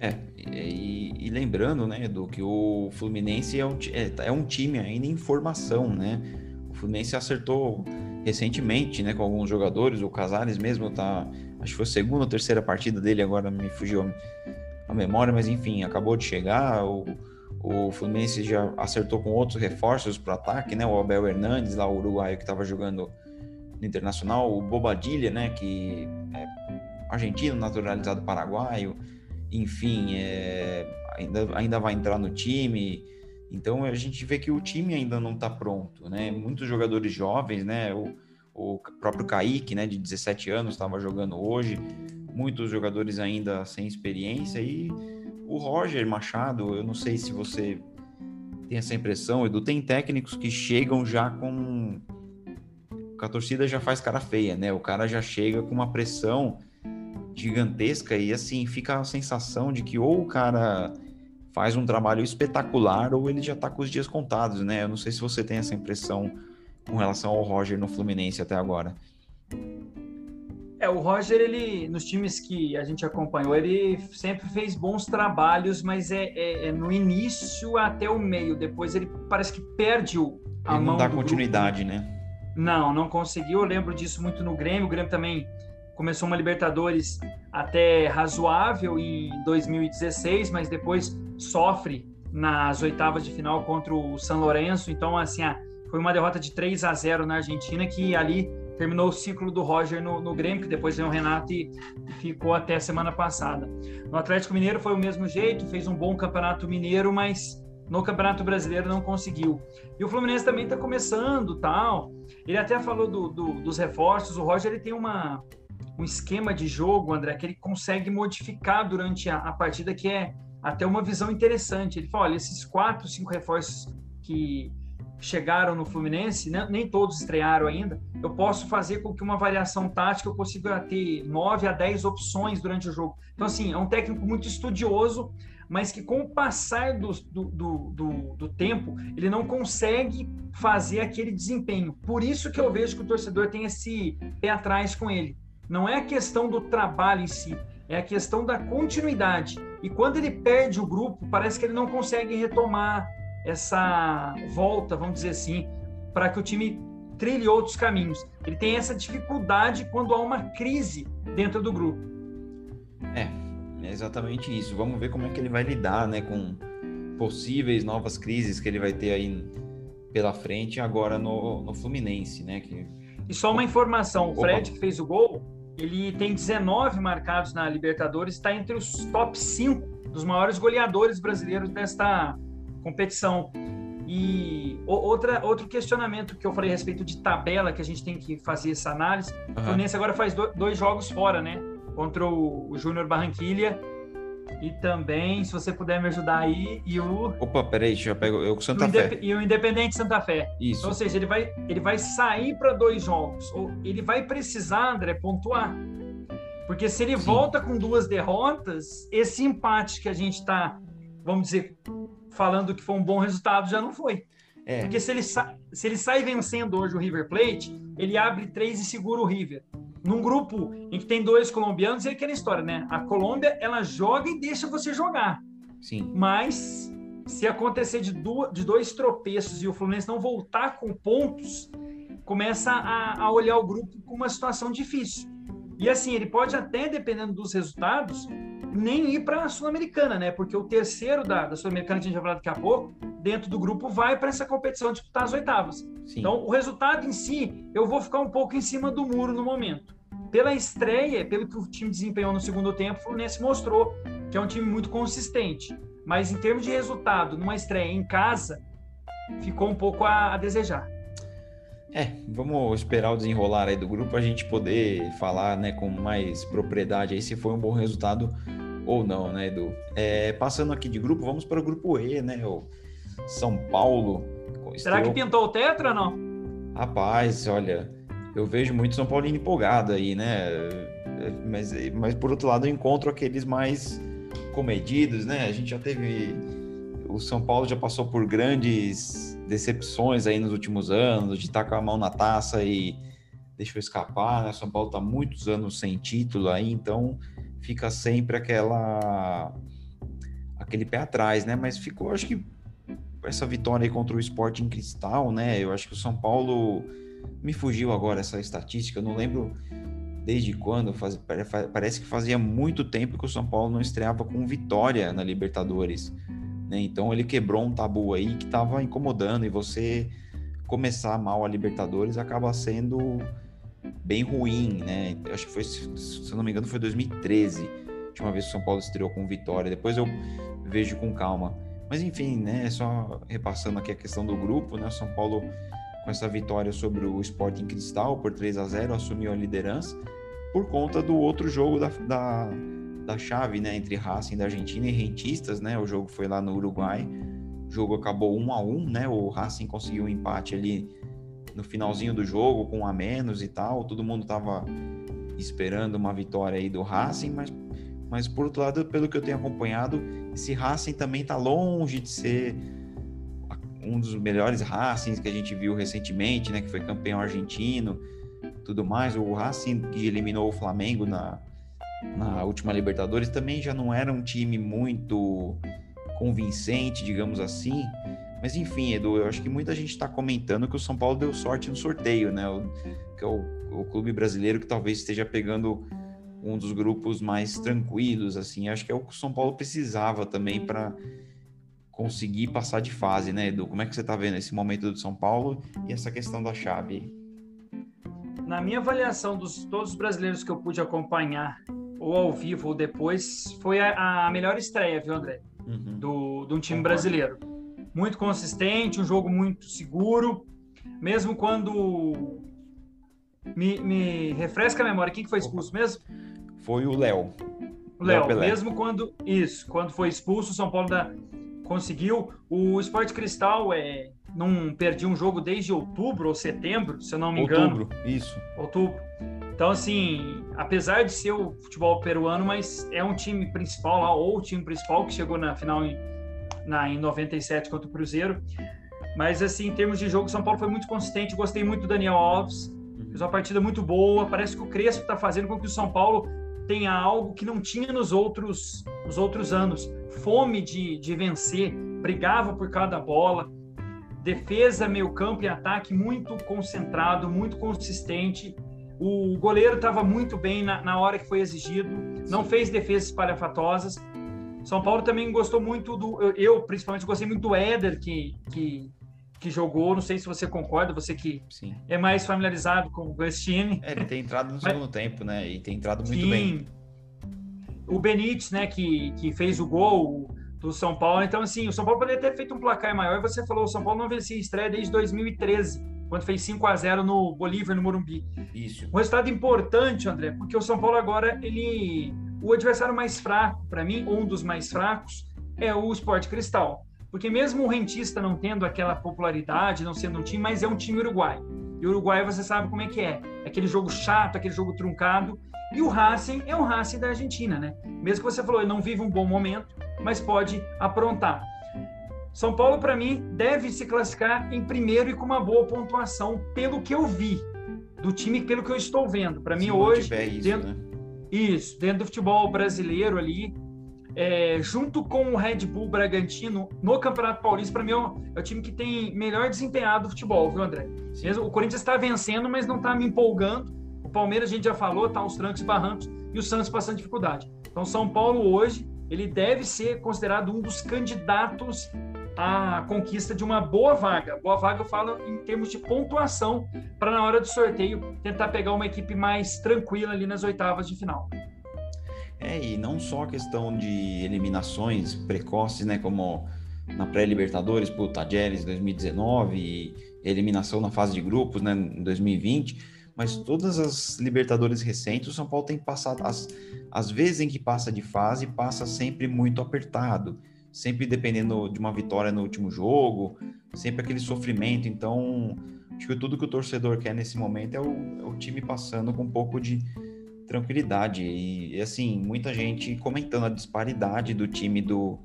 É, e, e lembrando, né, do que o Fluminense é um, é, é um time ainda em formação, né? O Fluminense acertou recentemente, né, com alguns jogadores, o Casares mesmo tá, acho que foi a segunda ou terceira partida dele, agora me fugiu a memória, mas enfim, acabou de chegar, o, o Fluminense já acertou com outros reforços para o ataque, né, o Abel Hernandes, lá o uruguaio que estava jogando no Internacional, o Bobadilha, né, que é argentino, naturalizado paraguaio, enfim, é, ainda, ainda vai entrar no time. Então a gente vê que o time ainda não está pronto, né? Muitos jogadores jovens, né? O, o próprio Kaique, né, de 17 anos, estava jogando hoje. Muitos jogadores ainda sem experiência e o Roger Machado, eu não sei se você tem essa impressão, Edu, tem técnicos que chegam já com a torcida já faz cara feia, né? O cara já chega com uma pressão gigantesca e assim fica a sensação de que ou o cara faz um trabalho espetacular ou ele já tá com os dias contados, né? Eu não sei se você tem essa impressão com relação ao Roger no Fluminense até agora. É, o Roger, ele, nos times que a gente acompanhou, ele sempre fez bons trabalhos, mas é, é, é no início até o meio. Depois ele parece que perde o, a ele mão. Não dá continuidade, grupo. né? Não, não conseguiu. Eu lembro disso muito no Grêmio. O Grêmio também começou uma Libertadores até razoável em 2016, mas depois sofre nas oitavas de final contra o São Lourenço. Então, assim, ah, foi uma derrota de 3 a 0 na Argentina que ali terminou o ciclo do Roger no, no Grêmio, que depois veio o Renato e, ficou até a semana passada. No Atlético Mineiro foi o mesmo jeito, fez um bom campeonato mineiro, mas no Campeonato Brasileiro não conseguiu. E o Fluminense também está começando, tal. Ele até falou do, do, dos reforços. O Roger ele tem uma, um esquema de jogo, André, que ele consegue modificar durante a, a partida, que é até uma visão interessante. Ele fala, olha, esses quatro, cinco reforços que chegaram no Fluminense, né, nem todos estrearam ainda, eu posso fazer com que uma variação tática eu consiga ter nove a dez opções durante o jogo. Então, assim, é um técnico muito estudioso, mas que com o passar do, do, do, do, tempo, ele não consegue fazer aquele desempenho. Por isso que eu vejo que o torcedor tem esse pé atrás com ele. Não é a questão do trabalho em si, é a questão da continuidade. E quando ele perde o grupo, parece que ele não consegue retomar essa volta, vamos dizer assim, para que o time trilhe outros caminhos. Ele tem essa dificuldade quando há uma crise dentro do grupo. É, é exatamente isso. Vamos ver como é que ele vai lidar, né, com possíveis novas crises que ele vai ter aí pela frente agora no, no Fluminense, né? Que... E só uma informação, o Fred que fez o gol, ele tem 19 marcados na Libertadores, está entre os top 5 dos maiores goleadores brasileiros desta competição. E outra, outro questionamento que eu falei a respeito de tabela, que a gente tem que fazer essa análise, uhum. o Fluminense agora faz dois jogos fora, né? Contra o, o Júnior Barranquilha e também, se você puder me ajudar aí, e o. Opa, peraí, deixa eu pegar. Eu com Santa Fé. E o Independente Santa Fé. Isso. Então, ou seja, ele vai, ele vai sair para dois jogos. Ou ele vai precisar, André, pontuar. Porque se ele Sim. volta com duas derrotas, esse empate que a gente está, vamos dizer, falando que foi um bom resultado, já não foi. É. Porque se ele, se ele sai vencendo hoje o River Plate, ele abre três e segura o River num grupo em que tem dois colombianos, é aquela história, né? A Colômbia, ela joga e deixa você jogar. Sim. Mas se acontecer de, duas, de dois tropeços e o Fluminense não voltar com pontos, começa a, a olhar o grupo com uma situação difícil. E assim, ele pode até, dependendo dos resultados, nem ir para a Sul-Americana, né? Porque o terceiro da, da Sul-Americana, que a gente vai falar daqui a pouco, dentro do grupo, vai para essa competição disputar as oitavas. Sim. Então, o resultado em si, eu vou ficar um pouco em cima do muro no momento. Pela estreia, pelo que o time desempenhou no segundo tempo, o Fluminense mostrou que é um time muito consistente. Mas em termos de resultado, numa estreia em casa, ficou um pouco a, a desejar. É, vamos esperar o desenrolar aí do grupo a gente poder falar, né, com mais propriedade aí se foi um bom resultado ou não, né, Edu? É, passando aqui de grupo, vamos para o grupo E, né? O São Paulo Será que pintou o tetra ou não? Rapaz, olha, eu vejo muito São Paulino empolgado aí, né? Mas, mas por outro lado, eu encontro aqueles mais comedidos, né? A gente já teve. O São Paulo já passou por grandes decepções aí nos últimos anos, de estar com a mão na taça e deixou escapar, né? São Paulo está muitos anos sem título aí, então fica sempre aquela aquele pé atrás, né? Mas ficou, acho que essa vitória aí contra o Sporting Cristal, né? Eu acho que o São Paulo me fugiu agora essa estatística, eu não lembro desde quando, faz, parece que fazia muito tempo que o São Paulo não estreava com vitória na Libertadores. Né? Então ele quebrou um tabu aí que estava incomodando e você começar mal a Libertadores acaba sendo bem ruim, né? Acho que foi, se eu não me engano, foi 2013, a última vez que o São Paulo estreou com vitória. Depois eu vejo com calma. Mas enfim, né? Só repassando aqui a questão do grupo, né? O São Paulo com essa vitória sobre o Sporting Cristal por 3 a 0 assumiu a liderança por conta do outro jogo da, da, da chave, né? Entre Racing da Argentina e Rentistas, né? O jogo foi lá no Uruguai. O jogo acabou 1 a 1 né? O Racing conseguiu um empate ali no finalzinho do jogo, com um a menos e tal. Todo mundo tava esperando uma vitória aí do Racing, mas, mas por outro lado, pelo que eu tenho acompanhado, esse Racing também tá longe de ser um dos melhores Racings que a gente viu recentemente, né, que foi campeão argentino, tudo mais. O Racing que eliminou o Flamengo na, na última Libertadores também já não era um time muito convincente, digamos assim. Mas enfim, Edu, eu acho que muita gente está comentando que o São Paulo deu sorte no sorteio, né? O, que é o, o, clube brasileiro que talvez esteja pegando um dos grupos mais tranquilos, assim. Acho que é o que o São Paulo precisava também para conseguir passar de fase, né, Edu? Como é que você está vendo esse momento do São Paulo e essa questão da chave? Na minha avaliação dos todos os brasileiros que eu pude acompanhar, ou ao vivo ou depois, foi a, a melhor estreia, viu, André? Uhum. Do, de um time Concordo. brasileiro muito consistente, um jogo muito seguro, mesmo quando me, me refresca a memória, quem que foi expulso mesmo? Foi o Léo. O Léo, mesmo quando isso, quando foi expulso, o São Paulo da, conseguiu. O Esporte Cristal é, não perdia um jogo desde outubro ou setembro, se eu não me engano. Outubro, isso. Outubro. Então, assim, apesar de ser o futebol peruano, mas é um time principal lá, ou o time principal que chegou na final em na, em 97 contra o Cruzeiro. Mas, assim, em termos de jogo, São Paulo foi muito consistente. Gostei muito do Daniel Alves. Fez uma partida muito boa. Parece que o Crespo está fazendo com que o São Paulo tenha algo que não tinha nos outros, nos outros anos. Fome de, de vencer. Brigava por cada bola. Defesa, meio campo e ataque muito concentrado, muito consistente. O goleiro estava muito bem na, na, hora que foi exigido, não fez defesas espalhafatosas. São Paulo também gostou muito do. Eu, principalmente, gostei muito do Éder, que, que, que jogou. Não sei se você concorda, você que Sim. é mais familiarizado com o time. É, ele tem entrado no Mas, segundo tempo, né? E tem entrado muito sim, bem. O Benítez, né, que, que fez o gol do São Paulo. Então, assim, o São Paulo poderia ter feito um placar maior. Você falou, o São Paulo não vencia estreia desde 2013, quando fez 5 a 0 no Bolívar, no Morumbi. Isso. Um resultado importante, André, porque o São Paulo agora, ele o adversário mais fraco, para mim, um dos mais fracos, é o Sport Cristal. Porque mesmo o Rentista não tendo aquela popularidade, não sendo um time, mas é um time uruguai. E o Uruguai você sabe como é que é. aquele jogo chato, aquele jogo truncado. E o Racing é o Racing da Argentina, né? Mesmo que você falou, ele não vive um bom momento, mas pode aprontar. São Paulo, para mim, deve se classificar em primeiro e com uma boa pontuação, pelo que eu vi do time, pelo que eu estou vendo. Para mim, hoje, isso, dentro, né? Isso, dentro do futebol brasileiro ali, é, junto com o Red Bull Bragantino no Campeonato Paulista, para mim é o time que tem melhor desempenhado o futebol, viu, André? Mesmo, o Corinthians está vencendo, mas não está me empolgando. O Palmeiras, a gente já falou, está aos trancos e barrancos, e o Santos passando dificuldade. Então, São Paulo hoje, ele deve ser considerado um dos candidatos a conquista de uma boa vaga. Boa vaga eu falo em termos de pontuação para na hora do sorteio tentar pegar uma equipe mais tranquila ali nas oitavas de final. É, e não só a questão de eliminações precoces, né, como na pré-Libertadores, por Tajeres 2019 e eliminação na fase de grupos, né, em 2020, mas todas as Libertadores recentes, o São Paulo tem passado, as, as vezes em que passa de fase, passa sempre muito apertado sempre dependendo de uma vitória no último jogo, sempre aquele sofrimento. Então, acho que tudo que o torcedor quer nesse momento é o, é o time passando com um pouco de tranquilidade. E, e, assim, muita gente comentando a disparidade do time do,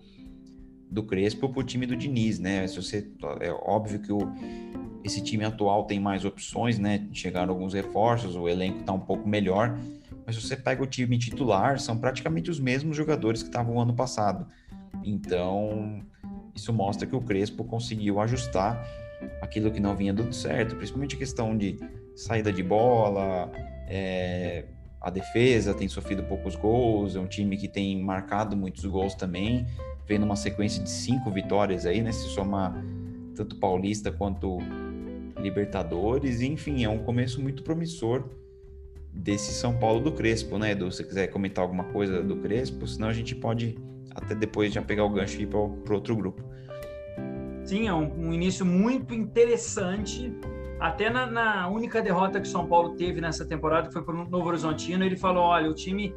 do Crespo pro time do Diniz, né? Se você, é óbvio que o, esse time atual tem mais opções, né? Chegaram alguns reforços, o elenco tá um pouco melhor. Mas se você pega o time titular, são praticamente os mesmos jogadores que estavam ano passado. Então, isso mostra que o Crespo conseguiu ajustar aquilo que não vinha dando certo, principalmente a questão de saída de bola, é, a defesa tem sofrido poucos gols, é um time que tem marcado muitos gols também, vem numa sequência de cinco vitórias aí, né? Se somar tanto Paulista quanto Libertadores, enfim, é um começo muito promissor desse São Paulo do Crespo, né, Edu? Se você quiser comentar alguma coisa do Crespo, senão a gente pode até depois já pegar o gancho e ir para outro grupo. Sim, é um, um início muito interessante. Até na, na, única derrota que o São Paulo teve nessa temporada, que foi para o Novo Horizontino, ele falou: olha, o time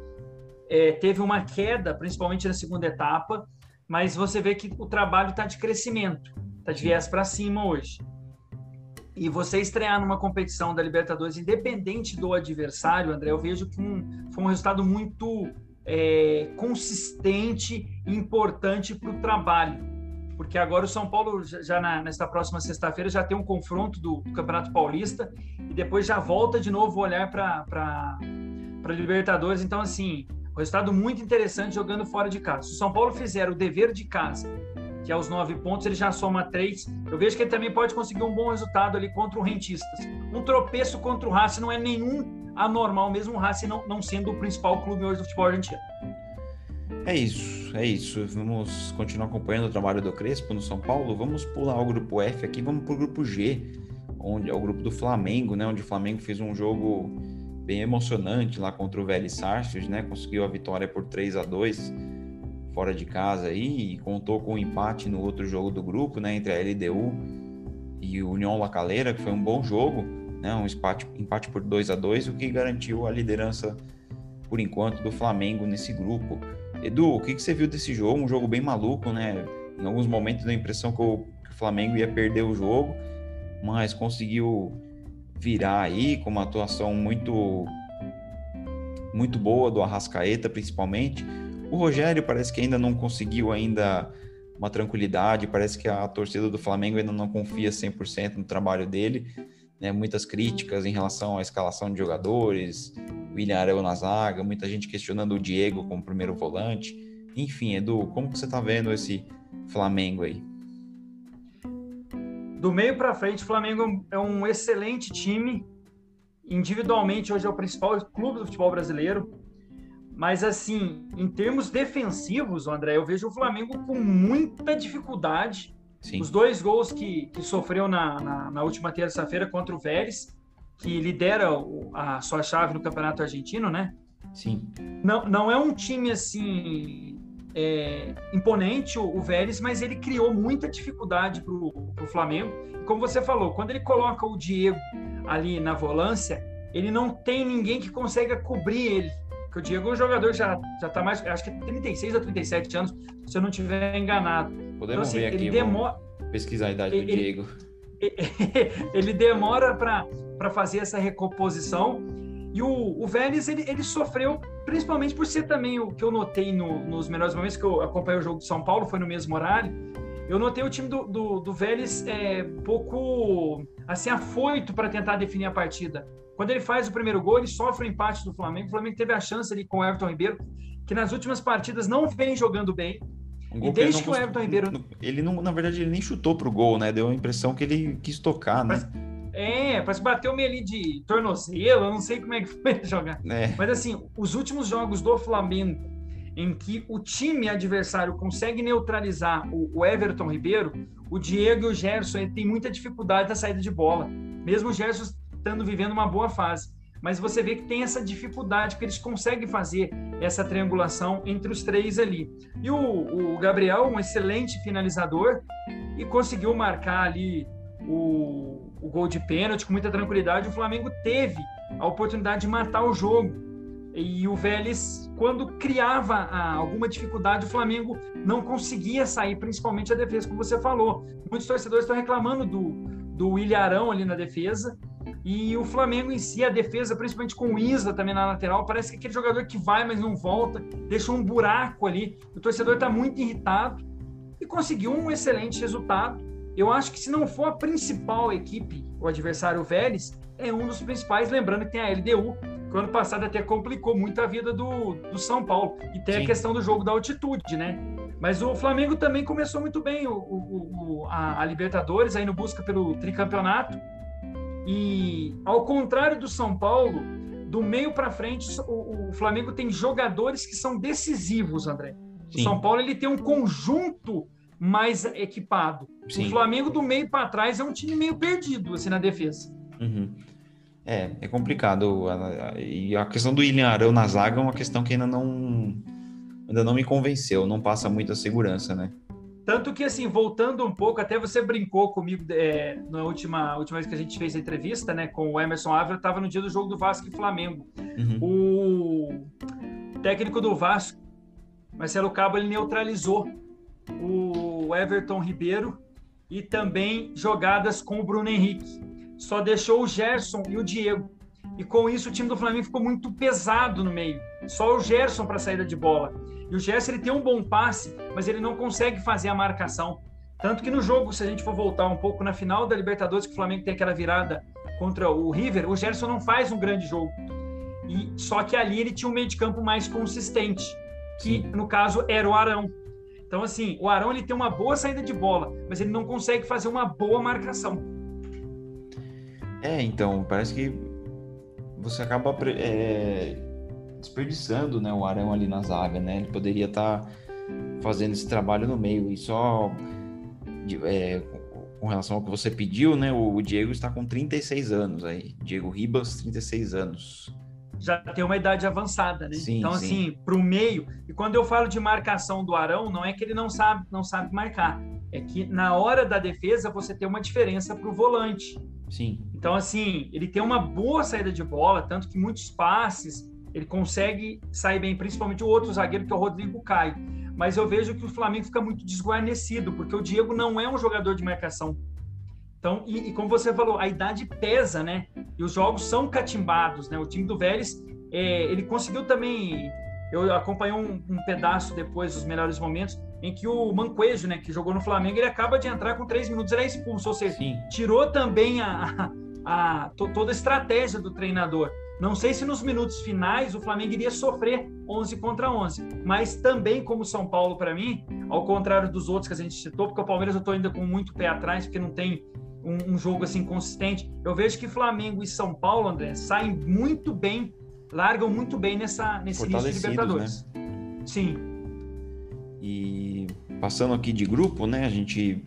é, teve uma queda, principalmente na segunda etapa, mas você vê que o trabalho está de crescimento, está de viés para cima hoje. E você estrear numa competição da Libertadores, independente do adversário, André, eu vejo que um, foi um resultado muito é, consistente e importante para o trabalho. Porque agora o São Paulo, já na, nesta próxima sexta-feira, já tem um confronto do, do, Campeonato Paulista e depois já volta de novo o olhar para Libertadores. Então, assim, resultado muito interessante jogando fora de casa. Se o São Paulo fizer o dever de casa, que é os nove pontos, ele já soma três. Eu vejo que ele também pode conseguir um bom resultado ali contra o Rentistas. Um tropeço contra o Racing não é nenhum anormal, mesmo o Racing não, não sendo o principal clube hoje do futebol argentino. É isso, é isso. Vamos continuar acompanhando o trabalho do Crespo no São Paulo. Vamos pular o grupo F aqui, vamos para o grupo G, onde é o grupo do Flamengo, né? Onde o Flamengo fez um jogo bem emocionante lá contra o Vélez Sarsfield, né? Conseguiu a vitória por 3 a 2 fora de casa aí e contou com um empate no outro jogo do grupo, né? Entre a LDU e o União La Calera, que foi um bom jogo né, um empate, empate por 2 a 2 o que garantiu a liderança, por enquanto, do Flamengo nesse grupo. Edu, o que, que você viu desse jogo? Um jogo bem maluco, né? Em alguns momentos deu a impressão que o, que o Flamengo ia perder o jogo, mas conseguiu virar aí com uma atuação muito muito boa do Arrascaeta, principalmente. O Rogério parece que ainda não conseguiu ainda uma tranquilidade, parece que a torcida do Flamengo ainda não confia 100% no trabalho dele né, muitas críticas em relação à escalação de jogadores, William Arão na zaga, muita gente questionando o Diego como primeiro volante. Enfim, Edu, como você está vendo esse Flamengo aí? Do meio para frente, o Flamengo é um excelente time. Individualmente, hoje é o principal clube do futebol brasileiro. Mas, assim, em termos defensivos, André, eu vejo o Flamengo com muita dificuldade Sim. Os dois gols que, que sofreu na, na, na última terça-feira contra o Vélez, que lidera a sua chave no Campeonato Argentino, né? Sim. Não, não é um time assim é, imponente, o, o Vélez, mas ele criou muita dificuldade para o Flamengo. E como você falou, quando ele coloca o Diego ali na volância, ele não tem ninguém que consiga cobrir ele. Porque o Diego é um jogador já já está mais, acho que 36 a 37 anos, se eu não estiver enganado. Podemos então, assim, ver aqui, demora... pesquisar a idade ele, do Diego. Ele, demora para fazer essa recomposição. E o, o Vélez, ele, ele sofreu, principalmente por ser também o que eu notei no, nos melhores momentos que eu acompanhei o jogo de São Paulo, foi no mesmo horário. Eu notei o time do, do, do Vélez é, pouco assim, afoito para tentar definir a partida. Quando ele faz o primeiro gol, ele sofre o empate do Flamengo. O Flamengo teve a chance ali com o Everton Ribeiro, que nas últimas partidas não vem jogando bem. Um e desde que, o Everton Ribeiro. Ele não, na verdade, ele nem chutou pro gol, né? Deu a impressão que ele quis tocar, né? Mas, é, parece que bateu meio ali de tornozelo, eu não sei como é que foi jogar. É. Mas assim, os últimos jogos do Flamengo, em que o time adversário consegue neutralizar o, o Everton Ribeiro, o Diego e o Gerson têm muita dificuldade na saída de bola. Mesmo o Gerson estando vivendo uma boa fase. Mas você vê que tem essa dificuldade, porque eles conseguem fazer essa triangulação entre os três ali. E o, o Gabriel, um excelente finalizador, e conseguiu marcar ali o, o gol de pênalti com muita tranquilidade. O Flamengo teve a oportunidade de matar o jogo. E o Vélez, quando criava ah, alguma dificuldade, o Flamengo não conseguia sair, principalmente a defesa, como você falou. Muitos torcedores estão reclamando do, do Ilharão ali na defesa. E o Flamengo em si, a defesa, principalmente com o Isla também na lateral, parece que é aquele jogador que vai, mas não volta, deixa um buraco ali. O torcedor está muito irritado e conseguiu um excelente resultado. Eu acho que se não for a principal equipe, o adversário Vélez, é um dos principais, lembrando que tem a LDU, que ano passado até complicou muito a vida do, do São Paulo. E tem Sim. a questão do jogo da altitude, né? Mas o Flamengo também começou muito bem o, o, o a, a, Libertadores, aí no busca pelo tricampeonato. E ao contrário do São Paulo, do meio para frente, o, o, Flamengo tem jogadores que são decisivos, André. Sim. O São Paulo ele tem um conjunto mais equipado. Sim. O Flamengo do meio para trás é um time meio perdido assim na defesa. Uhum. É, é complicado. E a questão do William Arão na zaga é uma questão que ainda não ainda não me convenceu, não passa muita segurança, né? Tanto que, assim, voltando um pouco, até você brincou comigo é, na última, última vez que a gente fez a entrevista, né, com o Emerson Ávila, estava no dia do jogo do Vasco e Flamengo. Uhum. O técnico do Vasco, Marcelo Cabo, ele neutralizou o Everton Ribeiro e também jogadas com o Bruno Henrique. Só deixou o Gerson e o Diego. E com isso o time do Flamengo ficou muito pesado no meio. Só o Gerson para saída de bola. E o Gerson ele tem um bom passe, mas ele não consegue fazer a marcação. Tanto que no jogo, se a gente for voltar um pouco na final da Libertadores, que o Flamengo tem aquela virada contra o River, o Gerson não faz um grande jogo. E só que ali ele tinha um meio de campo mais consistente, que Sim. no caso era o Arão. Então assim, o Arão ele tem uma boa saída de bola, mas ele não consegue fazer uma boa marcação. É, então parece que você acaba é, desperdiçando né, o Arão ali na zaga, né? Ele poderia estar tá fazendo esse trabalho no meio e só é, com relação ao que você pediu, né? O Diego está com 36 anos aí. Diego Ribas, 36 anos. Já tem uma idade avançada, né? Sim, então, sim. assim, para o meio. E quando eu falo de marcação do Arão, não é que ele não sabe, não sabe marcar. É que na hora da defesa você tem uma diferença para o volante. Sim. Então, assim, ele tem uma boa saída de bola, tanto que muitos passes ele consegue sair bem, principalmente o outro zagueiro, que é o Rodrigo Caio. Mas eu vejo que o Flamengo fica muito desguarnecido, porque o Diego não é um jogador de marcação. Então, e, e como você falou, a idade pesa, né? E os jogos são catimbados, né? O time do Vélez, é, ele conseguiu também. Eu acompanhei um, um, pedaço depois dos melhores momentos em que o Manquejo, né, que jogou no Flamengo, ele acaba de entrar com três minutos, ele é expulso, ou seja, Sim. tirou também a, a, a, toda a estratégia do treinador. Não sei se nos minutos finais o Flamengo iria sofrer 11 contra 11, mas também como São Paulo para mim, ao contrário dos outros que a gente citou, porque o Palmeiras eu estou ainda com muito pé atrás, porque não tem um, um, jogo assim consistente. Eu vejo que Flamengo e São Paulo, André, saem muito bem, largam muito bem nessa nesse início de Libertadores. Né? Sim. E passando aqui de grupo, né? A gente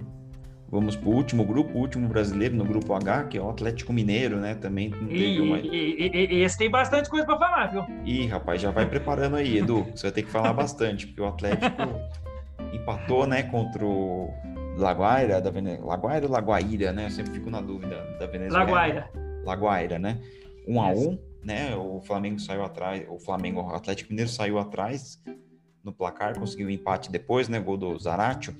Vamos para o último grupo, o último brasileiro no grupo H, que é o Atlético Mineiro, né? Também teve uma... e, esse tem bastante coisa para falar, viu? Ih, rapaz, já vai preparando aí, Edu. Você vai ter que falar bastante, porque o Atlético empatou, né, contra o Laguaira, da Venezuela. Laguaira ou Laguaira, né? Eu sempre fico na dúvida da Venezuela. Laguaira. Laguaira, né? Um a um, né? O Flamengo saiu atrás, o Flamengo, o Atlético Mineiro saiu atrás no placar, conseguiu o um empate depois, né? Gol do Zaratio.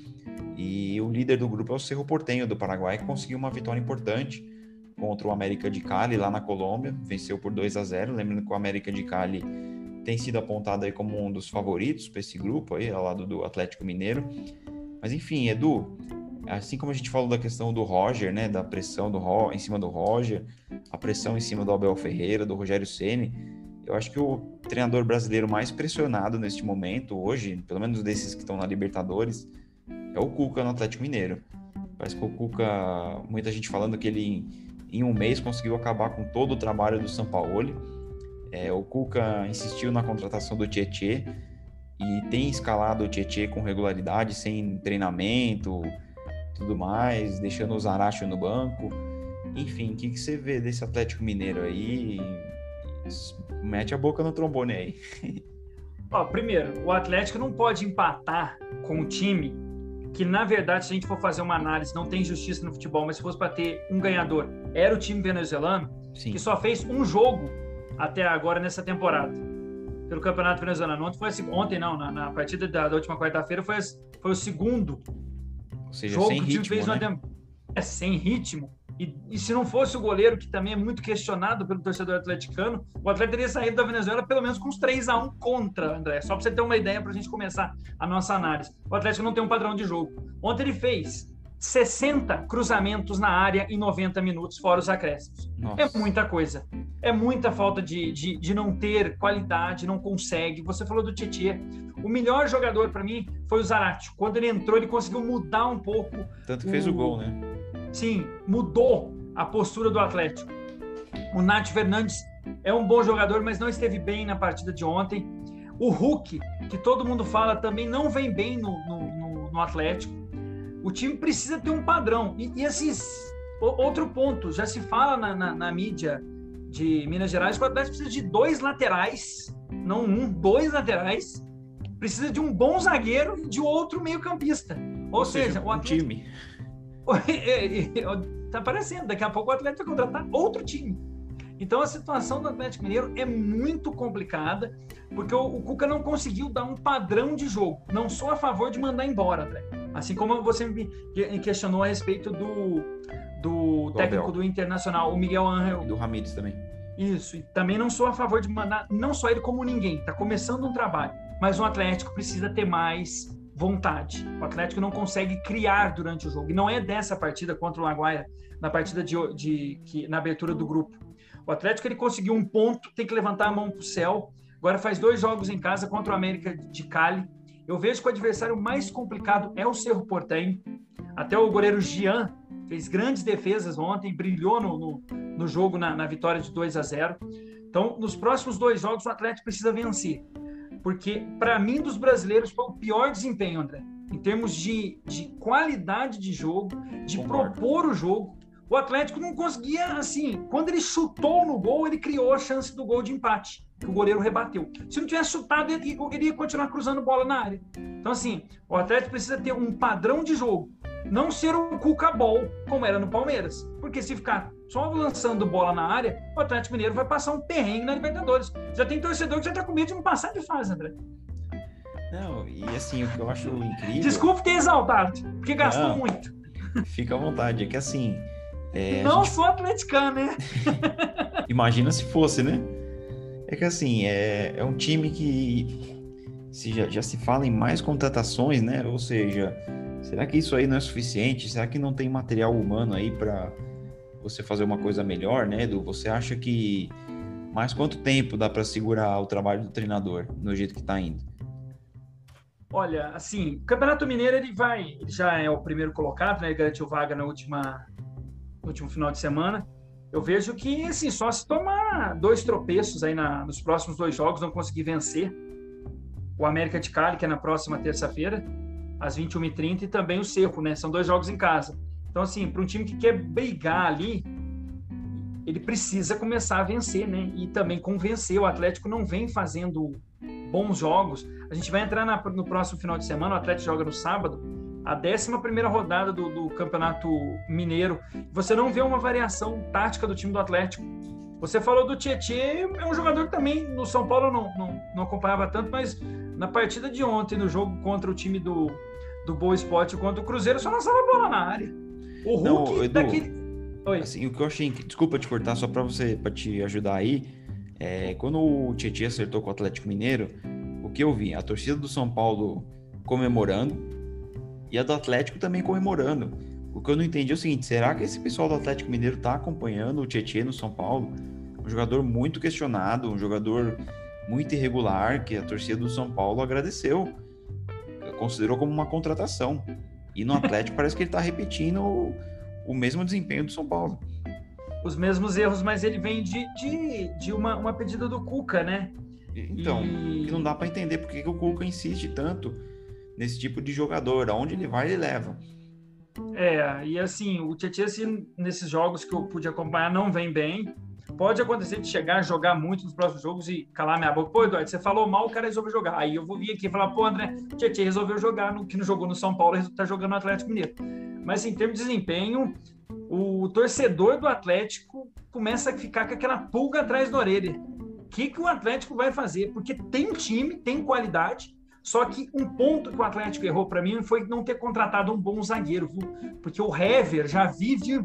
E o líder do grupo é o Cerro Portenho do Paraguai, que conseguiu uma vitória importante contra o América de Cali lá na Colômbia, venceu por 2 a 0. Lembrando que o América de Cali tem sido apontado aí como um dos favoritos para esse grupo aí, ao lado do Atlético Mineiro. Mas enfim, Edu, assim como a gente falou da questão do Roger, né, da pressão do Ro, em cima do Roger, a pressão em cima do Abel Ferreira, do Rogério Ceni, eu acho que o treinador brasileiro mais pressionado neste momento hoje, pelo menos desses que estão na Libertadores, é o Cuca no Atlético Mineiro. Parece que o Cuca, muita gente falando que ele em um mês conseguiu acabar com todo o trabalho do Sampaoli. É, o Cuca insistiu na contratação do Tietê e tem escalado o Tietê com regularidade, sem treinamento, tudo mais, deixando o Zaracho no banco. Enfim, o que, que você vê desse Atlético Mineiro aí? Mete a boca no trombone aí. Ó, primeiro, o Atlético não pode empatar com o time que, na verdade, se a gente for fazer uma análise, não tem justiça no futebol, mas se fosse para ter um ganhador, era o time venezuelano, Sim. que só fez um jogo até agora nessa temporada. pelo Campeonato Venezuelano. Ontem, foi ontem não, na, na partida da, da última quarta-feira foi, foi o segundo Ou seja, jogo que o time ritmo, fez né? uma, é sem ritmo. E, e, se não fosse o goleiro, que também é muito questionado pelo torcedor atleticano, o Atlético teria saído da Venezuela pelo menos com uns 3 a 1 contra, André. Só para você ter uma ideia para a gente começar a nossa análise. O Atlético não tem um padrão de jogo. Ontem ele fez 60 cruzamentos na área em 90 minutos, fora os acréscimos. Nossa. É muita coisa. É muita falta de, de, de, não ter qualidade, não consegue. Você falou do Tietchan. O melhor jogador para mim foi o Zarate. Quando ele entrou, ele conseguiu mudar um pouco. Tanto que o... fez o gol, né? Sim, mudou a postura do Atlético. O Nath Fernandes é um bom jogador, mas não esteve bem na partida de ontem. O Hulk, que todo mundo fala, também não vem bem no, no, no Atlético. O time precisa ter um padrão. E, e assim, outro ponto, já se fala na, na, na, mídia de Minas Gerais que o Atlético precisa de dois laterais, não um, dois laterais. Precisa de um bom zagueiro e de outro meio-campista. Ou, Ou, seja, seja o Atlético, um time tá aparecendo, daqui a pouco o Atlético vai contratar outro time. Então a situação do Atlético Mineiro é muito complicada, porque o, o, Cuca não conseguiu dar um padrão de jogo. Não sou a favor de mandar embora. Assim como você me questionou a respeito do, do, do técnico Abel. do Internacional, o Miguel Angel. Do Ramires também. Isso, e também não sou a favor de mandar, não só ele como ninguém, está começando um trabalho, mas o Atlético precisa ter mais vontade. O Atlético não consegue criar durante o jogo. E não é dessa partida contra o Maguire, na partida de, de, que, na abertura do grupo. O Atlético ele conseguiu um ponto, tem que levantar a mão para o céu. Agora faz dois jogos em casa contra o América de Cali. Eu vejo que o adversário mais complicado é o Cerro Portenho. Até o goleiro Gian fez grandes defesas ontem, brilhou no, no, no jogo na, na vitória de 2 a 0. Então, nos próximos dois jogos, o Atlético precisa vencer porque para mim dos brasileiros foi o pior desempenho, André, em termos de, de qualidade de jogo, de Concordo. propor o jogo. O Atlético não conseguia, assim, quando ele chutou no gol, ele criou a chance do gol de empate, que o goleiro rebateu. Se não tivesse chutado, ele, ele ia continuar cruzando bola na área. Então, assim, o Atlético precisa ter um padrão de jogo, não ser um cuca-ball, como era no Palmeiras. Porque se ficar só lançando bola na área, o Atlético Mineiro vai passar um perrengue na Libertadores. Já tem torcedor que já está com medo de não passar de fase, André. Não, e assim, o que eu acho incrível. Desculpe ter exaltado, porque gastou não, muito. Fica à vontade, é que assim. É, não gente... sou atleticano, né? Imagina se fosse, né? É que assim, é, é um time que se já, já se fala em mais contratações, né? Ou seja, será que isso aí não é suficiente? Será que não tem material humano aí para você fazer uma coisa melhor, né, Edu? Você acha que mais quanto tempo dá para segurar o trabalho do treinador no jeito que está indo? Olha, assim, o Campeonato Mineiro ele vai, ele já é o primeiro colocado, né? Ele garantiu vaga na última, no último final de semana. Eu vejo que, assim, só se tomar dois tropeços aí na, nos próximos dois jogos, não conseguir vencer o América de Cali, que é na próxima terça-feira, às 21h30, e também o Cerro, né? São dois jogos em casa. Então, assim, para um time que quer brigar ali, ele precisa começar a vencer, né? E também convencer. O Atlético não vem fazendo bons jogos. A gente vai entrar na, no próximo final de semana, o Atlético joga no sábado, a 11 rodada do, do, Campeonato Mineiro. Você não vê uma variação tática do time do Atlético. Você falou do Tietchan, é um jogador que também no São Paulo não, não, não acompanhava tanto, mas na partida de ontem, no jogo contra o time do, do Boa Esporte, contra o Cruzeiro, só lançava bola na área. O Hulk não, Edu, daquele. Oi. Assim, o que eu achei. Desculpa te cortar, só para você para te ajudar aí. É, quando o Tietchan acertou com o Atlético Mineiro, o que eu vi? A torcida do São Paulo comemorando e a do Atlético também comemorando. O que eu não entendi é o seguinte: será que esse pessoal do Atlético Mineiro está acompanhando o Tietchan no São Paulo? Um jogador muito questionado, um jogador muito irregular, que a torcida do São Paulo agradeceu, considerou como uma contratação. E no Atlético parece que ele está repetindo o, o, mesmo desempenho do São Paulo. Os mesmos erros, mas ele vem de, de, de uma, uma pedida do Cuca, né? Então, e... que não dá para entender porque que o Cuca insiste tanto nesse tipo de jogador. Aonde ele vai, ele leva. É, e assim, o Tietchan, assim, nesses jogos que eu pude acompanhar, não vem bem. Pode acontecer de chegar, jogar muito nos próximos jogos e calar minha boca. Pô, Eduardo, você falou mal, o cara resolveu jogar. Aí eu vou vir aqui e falar, pô, André, Tietchan resolveu jogar, no, que não jogou no São Paulo, está jogando no Atlético Mineiro. Mas em termos de desempenho, o torcedor do Atlético começa a ficar com aquela pulga atrás da orelha. que, que o Atlético vai fazer, porque tem time, tem qualidade, só que um ponto que o Atlético errou para mim foi não ter contratado um bom zagueiro, viu? porque o Hever já vive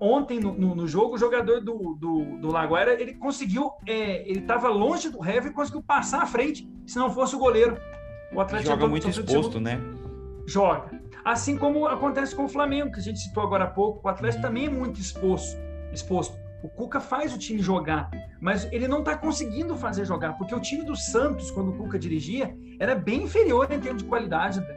ontem no, no, no, jogo, o jogador do, do, do Laguaira, ele conseguiu, é, ele estava longe do Hever e conseguiu passar à frente, se não fosse o goleiro. O Atlético joga muito exposto, né? Joga. Assim como acontece com o Flamengo, que a gente citou agora há pouco, o Atlético também é muito exposto. exposto. O Cuca faz o time jogar, mas ele não está conseguindo fazer jogar, porque o time do Santos, quando o Cuca dirigia, era bem inferior em termos de qualidade. Né?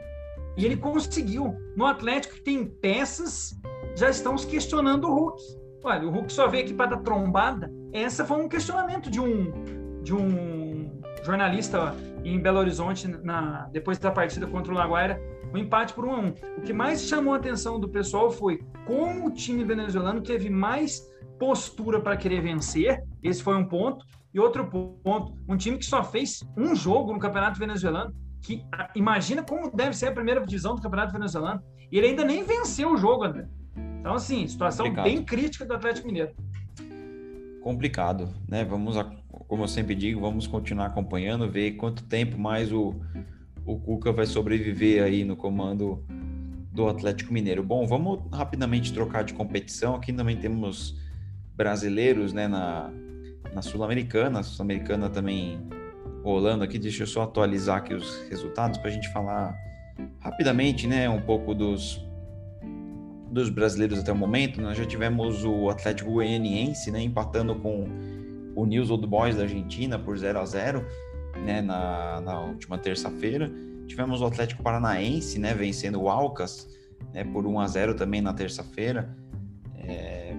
E ele conseguiu. No Atlético, que tem peças, já estão questionando o Hulk. Olha, o Hulk só veio aqui para dar trombada. Essa foi um questionamento de um, de um jornalista em Belo Horizonte na, depois da partida contra o Laguaira, um empate por um a um. O que mais chamou a atenção do pessoal foi como o time venezuelano teve mais postura para querer vencer. Esse foi um ponto. E outro ponto, um time que só fez um jogo no Campeonato Venezuelano, que imagina como deve ser a primeira divisão do Campeonato Venezuelano. E ele ainda nem venceu o jogo, André. Então, assim, situação Complicado. bem crítica do Atlético Mineiro. Complicado, né? Vamos, como eu sempre digo, vamos continuar acompanhando, ver quanto tempo mais o, o Cuca vai sobreviver aí no comando do Atlético Mineiro. Bom, vamos rapidamente trocar de competição. Aqui também temos brasileiros né, na, na Sul-Americana, Sul-Americana também rolando aqui. Deixa eu só atualizar aqui os resultados para a gente falar rapidamente né, um pouco dos, dos brasileiros até o momento. Nós já tivemos o Atlético Goianiense né, empatando com o News Old Boys da Argentina por 0 a 0 né, na, na última terça-feira. Tivemos o Atlético Paranaense né, vencendo o Alcas né, por 1 a 0 também na terça-feira. É,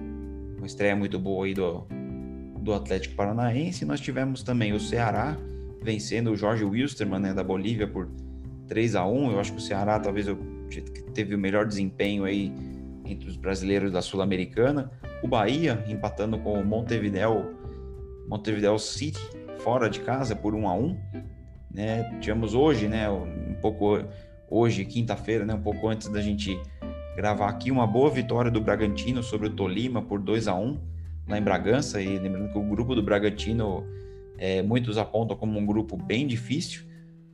uma estreia muito boa aí do, do Atlético Paranaense. Nós tivemos também o Ceará vencendo o Jorge Wilstermann, né, da Bolívia, por 3 a 1 Eu acho que o Ceará talvez teve o melhor desempenho aí entre os brasileiros da Sul-Americana. O Bahia empatando com o Montevideo, Montevideo City, fora de casa, por 1 a 1 né? Tivemos hoje, né, um pouco hoje, quinta-feira, né, um pouco antes da gente gravar aqui uma boa vitória do Bragantino sobre o Tolima por 2 a 1 lá em Bragança. E lembrando que o grupo do Bragantino, é, muitos apontam como um grupo bem difícil,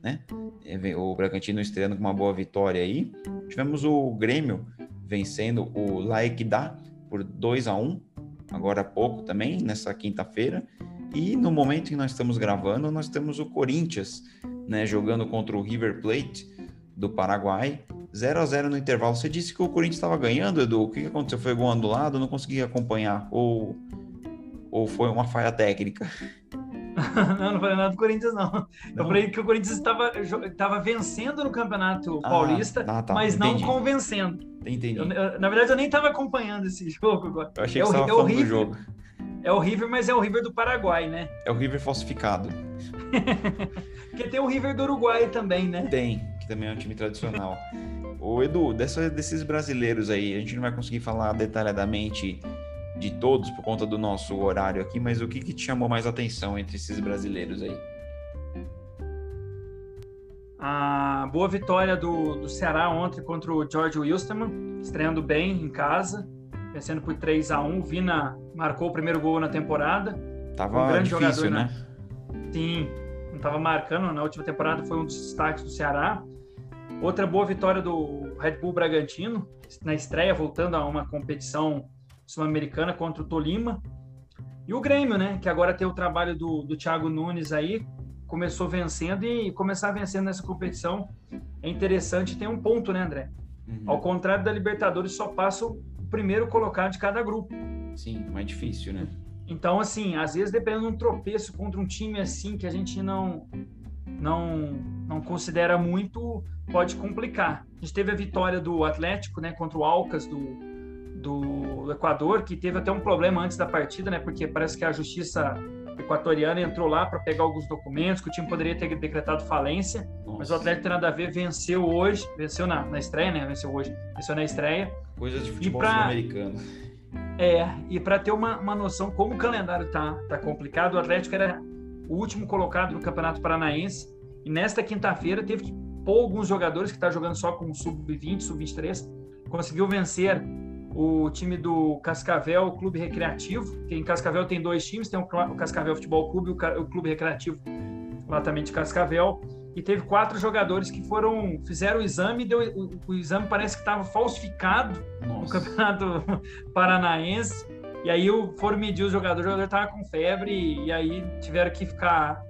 né? É, o Bragantino estreando com uma boa vitória aí. Tivemos o Grêmio vencendo o Laequidá por 2 a 1 agora há pouco também, nessa quinta-feira. E no momento que nós estamos gravando, nós temos o Corinthians, né, jogando contra o River Plate do Paraguai. 0 a 0 no intervalo. Você disse que o Corinthians estava ganhando, Edu. O que aconteceu? Foi gol anulado? Não consegui acompanhar. Ou, ou foi uma falha técnica? não, não falei nada do Corinthians, não. não. Eu falei que o Corinthians estava, estava vencendo no Campeonato ah, Paulista, ah, tá. mas Entendi. não convencendo. Entendi. Eu, eu, na verdade, eu nem estava acompanhando esse jogo agora. Eu achei que é, você estava é do jogo. É o River, mas é o River do Paraguai, né? É o River falsificado. Porque tem o River do Uruguai também, né? Tem, que também é um time tradicional. O Edu, dessa, desses brasileiros aí, a gente não vai conseguir falar detalhadamente de todos por conta do nosso horário aqui, mas o que, que te chamou mais atenção entre esses brasileiros aí? A boa vitória do, do Ceará ontem contra o George Wilstermann, estreando bem em casa, vencendo por 3 a 1 Vina marcou o primeiro gol na temporada. Tava um grande difícil, jogador, né? Sim, não estava marcando na última temporada, foi um dos destaques do Ceará. Outra boa vitória do Red Bull Bragantino, na estreia, voltando a uma competição sul-americana contra o Tolima. E o Grêmio, né? Que agora tem o trabalho do, do Thiago Nunes aí, começou vencendo e começar vencendo nessa competição é interessante. Tem um ponto, né, André? Uhum. Ao contrário da Libertadores, só passa o primeiro colocado de cada grupo. Sim, mais difícil, né? Então, assim, às vezes, dependendo de um tropeço contra um time assim que a gente não não não considera muito, pode complicar. A gente teve a vitória do Atlético, né, contra o Alcas do, do Equador, que teve até um problema antes da partida, né, porque parece que a justiça equatoriana entrou lá para pegar alguns documentos, que o time poderia ter decretado falência, Nossa. mas o Atlético tem nada a ver, venceu hoje, venceu na, na estreia, né, venceu hoje, venceu na estreia. Coisas de futebol pra... americano é, e para ter uma, uma noção como o calendário tá, tá complicado, o Atlético era o último colocado no Campeonato Paranaense. E nesta quinta-feira teve que pôr alguns jogadores que está jogando só com sub-20, sub-23, conseguiu vencer o time do Cascavel Clube Recreativo, que em Cascavel tem dois times, tem o Cascavel Futebol Clube e o Clube Recreativo lá também de Cascavel, e teve quatro jogadores que foram fizeram o exame, deu, o, o exame parece que estava falsificado Nossa. no Campeonato Paranaense, e aí foram medir os jogadores, o jogador estava com febre, e aí tiveram que ficar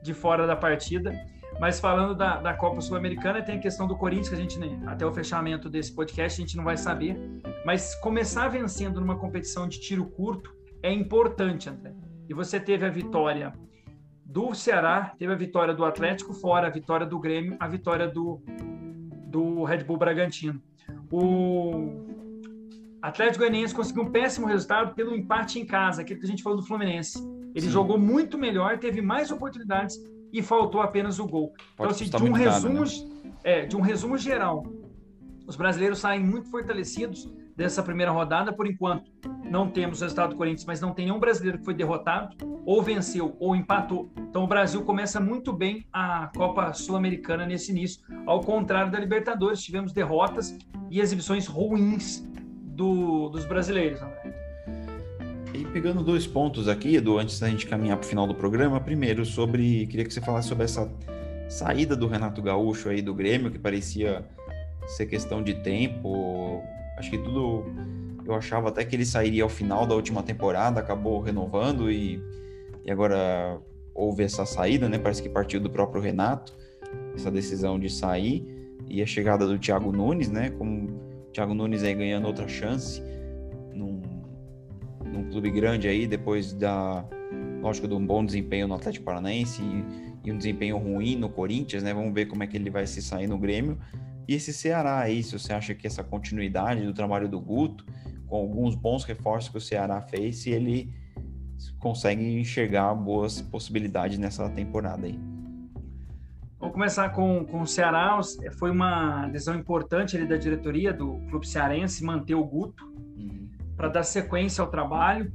de fora da partida. Mas falando da, da Copa Sul-Americana, tem a questão do Corinthians, que a gente, até o fechamento desse podcast, a gente não vai saber. Mas começar vencendo numa competição de tiro curto é importante, André. E você teve a vitória do Ceará, teve a vitória do Atlético fora, a vitória do Grêmio, a vitória do, do Red Bull Bragantino. O Atlético Goianiense conseguiu um péssimo resultado pelo empate em casa, aquele que a gente falou do Fluminense. Ele Sim. jogou muito melhor, teve mais oportunidades, e faltou apenas o gol. Pode então, assim, de um, resumo, né? é, de um resumo geral, os brasileiros saem muito fortalecidos dessa primeira rodada, por enquanto. Não temos o resultado do Corinthians, mas não tem nenhum brasileiro que foi derrotado, ou venceu, ou empatou. Então o Brasil começa muito bem a Copa Sul-Americana nesse início. Ao contrário da Libertadores, tivemos derrotas e exibições ruins do, dos brasileiros. André. E pegando dois pontos aqui, Edu, antes da gente caminhar para o final do programa, primeiro sobre, queria que você falasse sobre essa saída do Renato Gaúcho aí do Grêmio, que parecia ser questão de tempo. Acho que tudo, eu achava até que ele sairia ao final da última temporada, acabou renovando e, e agora houve essa saída, né? Parece que partiu do próprio Renato, essa decisão de sair e a chegada do Thiago Nunes, né? Como o Thiago Nunes aí ganhando outra chance num clube grande aí, depois da, lógico, de um bom desempenho no Atlético Paranaense e, e, um desempenho ruim no Corinthians, né? Vamos ver como é que ele vai se sair no Grêmio. E esse Ceará aí, se você acha que essa continuidade do trabalho do Guto, com alguns bons reforços que o Ceará fez, se ele consegue enxergar boas possibilidades nessa temporada aí. Vamos começar com, com o Ceará. Foi uma decisão importante ali da diretoria do clube cearense manter o Guto para dar sequência ao trabalho.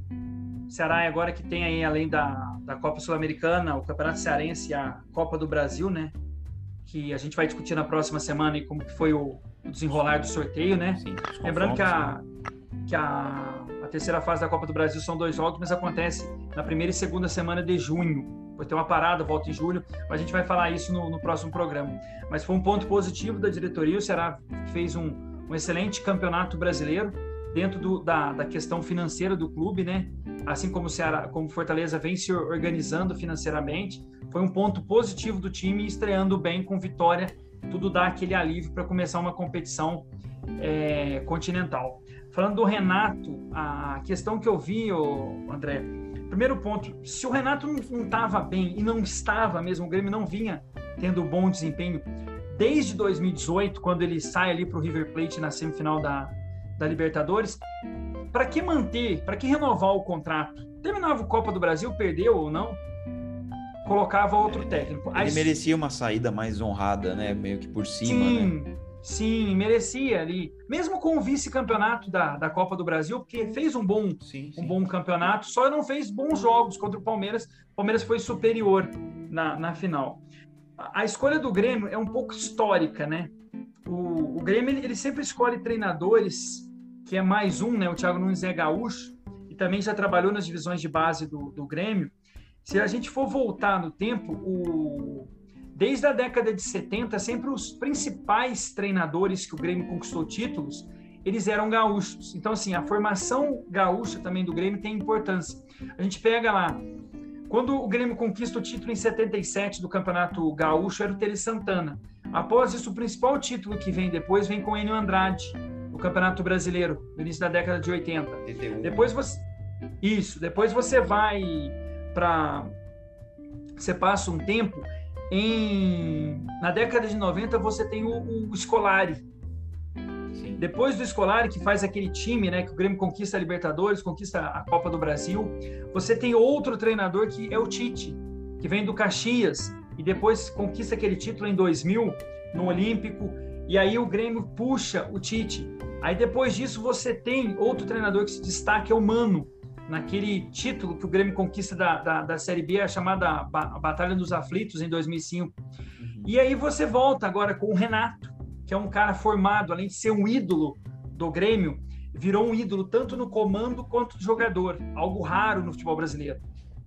Ceará é agora que tem aí, além da, da Copa Sul-Americana, o Campeonato Cearense e a Copa do Brasil, né? Que a gente vai discutir na próxima semana e como que foi o, o desenrolar do sorteio, né? Sim, Lembrando que, a, que a, a terceira fase da Copa do Brasil são dois jogos, mas acontece na primeira e segunda semana de junho. Vai ter uma parada, volta em julho, a gente vai falar isso no, no próximo programa. Mas foi um ponto positivo da diretoria, o Ceará fez um, um excelente campeonato brasileiro, dentro do, da, da questão financeira do clube, né? Assim como o Ceará, como Fortaleza vem se organizando financeiramente, foi um ponto positivo do time estreando bem com vitória. Tudo dá aquele alívio para começar uma competição é, continental. Falando do Renato, a questão que eu vi, ô, André, primeiro ponto, se o Renato não estava bem e não estava mesmo, o Grêmio não vinha tendo bom desempenho desde 2018, quando ele sai ali para o River Plate na semifinal da, da Libertadores, para que manter, para que renovar o contrato? Terminava o Copa do Brasil, perdeu ou não? Colocava outro técnico. Ele As... merecia uma saída mais honrada, né? Meio que por cima, sim, né? Sim, merecia ali. Mesmo com o vice-campeonato da, da Copa do Brasil, porque fez um bom, sim, sim. um bom campeonato, só não fez bons jogos contra o Palmeiras. O Palmeiras foi superior na, na final. A, escolha do Grêmio é um pouco histórica, né? O, o Grêmio ele sempre escolhe treinadores que é mais um, né? O Thiago Nunes é gaúcho e também já trabalhou nas divisões de base do, do Grêmio. Se a gente for voltar no tempo, o... desde a década de 70, sempre os principais treinadores que o Grêmio conquistou títulos, eles eram gaúchos. Então, assim, a formação gaúcha também do Grêmio tem importância. A gente pega lá, quando o Grêmio conquista o título em 77 do Campeonato Gaúcho, era o Tele Santana. Após isso, o principal título que vem depois vem com Enio Andrade, Campeonato Brasileiro, no início da década de 80. Depois você Isso, depois você vai para você passa um tempo em na década de 90 você tem o, o Scolari. Sim. Depois do Scolari que faz aquele time, né, que o Grêmio conquista a Libertadores, conquista a Copa do Brasil, você tem outro treinador que é o Tite, que vem do Caxias e depois conquista aquele título em 2000 no Olímpico e aí o Grêmio puxa o Tite. Aí depois disso você tem outro treinador que se destaca, é o Mano, naquele título que o Grêmio conquista da, da, da Série B, a chamada Batalha dos Aflitos, em 2005. Uhum. E aí você volta agora com o Renato, que é um cara formado, além de ser um ídolo do Grêmio, virou um ídolo tanto no comando quanto no jogador, algo raro no futebol brasileiro.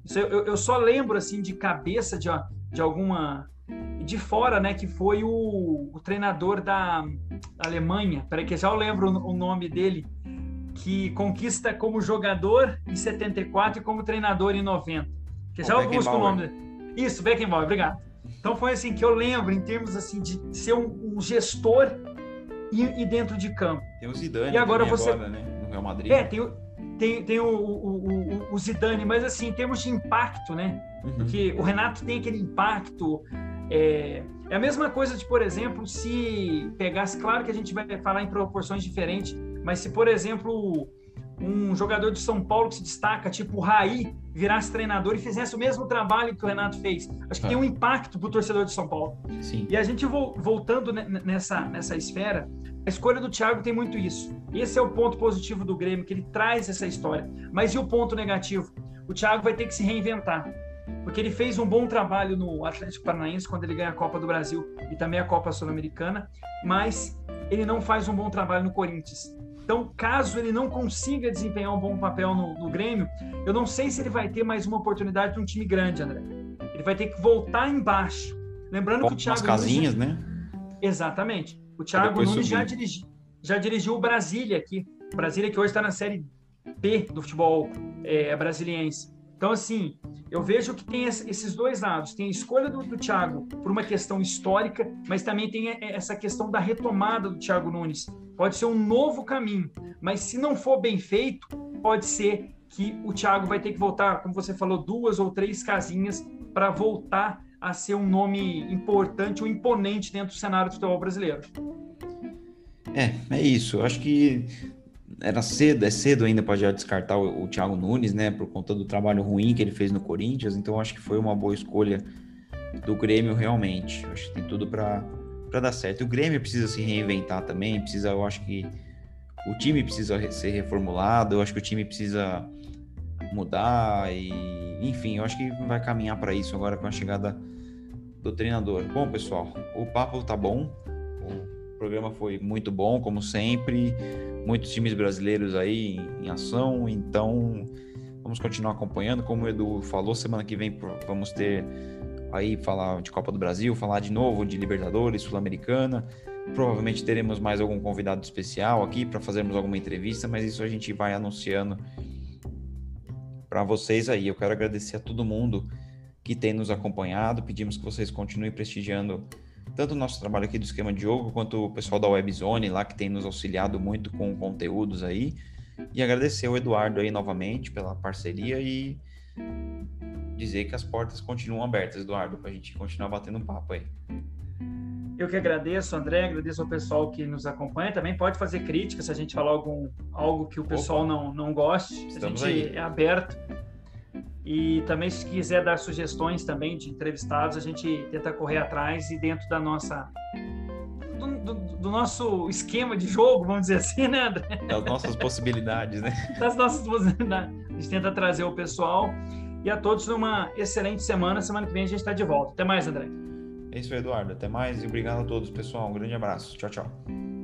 Isso eu, eu só lembro assim de cabeça de, de alguma de fora, né, que foi o, o treinador da, Alemanha, peraí que já eu lembro o, o nome dele, que conquista como jogador em 74 e como treinador em 90. Que já eu busco o nome dele. Isso, Beckenbauer, obrigado. Então foi assim que eu lembro em termos assim de ser um, um gestor e, e, dentro de campo. Tem o Zidane e agora você agora, né? no Real Madrid. É, tem, tem, tem o, o, o, o, Zidane, mas assim, em termos de impacto, né? Uhum. Porque o Renato tem aquele impacto. É, é a mesma coisa de, por exemplo, se pegasse, claro que a gente vai falar em proporções diferentes, mas se, por exemplo, um jogador de São Paulo que se destaca, tipo o Raí, virasse treinador e fizesse o mesmo trabalho que o Renato fez. Acho que ah. tem um impacto para o torcedor de São Paulo. Sim. E a gente voltando nessa, nessa esfera, a escolha do Thiago tem muito isso. Esse é o ponto positivo do Grêmio, que ele traz essa história. Mas e o ponto negativo? O Thiago vai ter que se reinventar. Porque ele fez um bom trabalho no Atlético Paranaense quando ele ganha a Copa do Brasil e também a Copa Sul-Americana, mas ele não faz um bom trabalho no Corinthians. Então, caso ele não consiga desempenhar um bom papel no, no Grêmio, eu não sei se ele vai ter mais uma oportunidade de um time grande, André. Ele vai ter que voltar embaixo. Lembrando que o Thiago. As casinhas, né? Exatamente. O Thiago Nunes já, dirigi... já dirigiu o Brasília aqui. O Brasília que hoje está na Série B do futebol é, brasiliense. Então, assim, eu vejo que tem esses dois lados. Tem a escolha do, do Thiago por uma questão histórica, mas também tem essa questão da retomada do Thiago Nunes pode ser um novo caminho, mas se não for bem feito, pode ser que o Thiago vai ter que voltar, como você falou, duas ou três casinhas para voltar a ser um nome importante, um imponente dentro do cenário do futebol brasileiro. É, é isso. Eu acho que era cedo, é cedo ainda para já descartar o, o Thiago Nunes, né, por conta do trabalho ruim que ele fez no Corinthians. Então acho que foi uma boa escolha do Grêmio realmente. Acho que tem tudo para dar certo. O Grêmio precisa se reinventar também, precisa, eu acho que o time precisa ser reformulado, eu acho que o time precisa mudar e, enfim, eu acho que vai caminhar para isso agora com a chegada do treinador. Bom, pessoal, o papo tá bom. O programa foi muito bom, como sempre. Muitos times brasileiros aí em ação, então vamos continuar acompanhando. Como o Edu falou, semana que vem vamos ter aí falar de Copa do Brasil, falar de novo de Libertadores, Sul-Americana. Provavelmente teremos mais algum convidado especial aqui para fazermos alguma entrevista, mas isso a gente vai anunciando para vocês aí. Eu quero agradecer a todo mundo que tem nos acompanhado. Pedimos que vocês continuem prestigiando tanto o nosso trabalho aqui do esquema de jogo, quanto o pessoal da Webzone lá que tem nos auxiliado muito com conteúdos aí. E agradecer o Eduardo aí novamente pela parceria e dizer que as portas continuam abertas, Eduardo, para a gente continuar batendo um papo aí. Eu que agradeço, André, agradeço ao pessoal que nos acompanha. Também pode fazer crítica se a gente falar algum, algo que o pessoal não, não goste. Estamos a gente aí. é aberto. E também, se quiser dar sugestões também de entrevistados, a gente tenta correr atrás e dentro da nossa. Do, do, do nosso esquema de jogo, vamos dizer assim, né, André? Das nossas possibilidades, né? Das nossas possibilidades. A gente tenta trazer o pessoal e a todos numa excelente semana. Semana que vem a gente está de volta. Até mais, André. É isso, Eduardo. Até mais e obrigado a todos, pessoal. Um grande abraço. Tchau, tchau.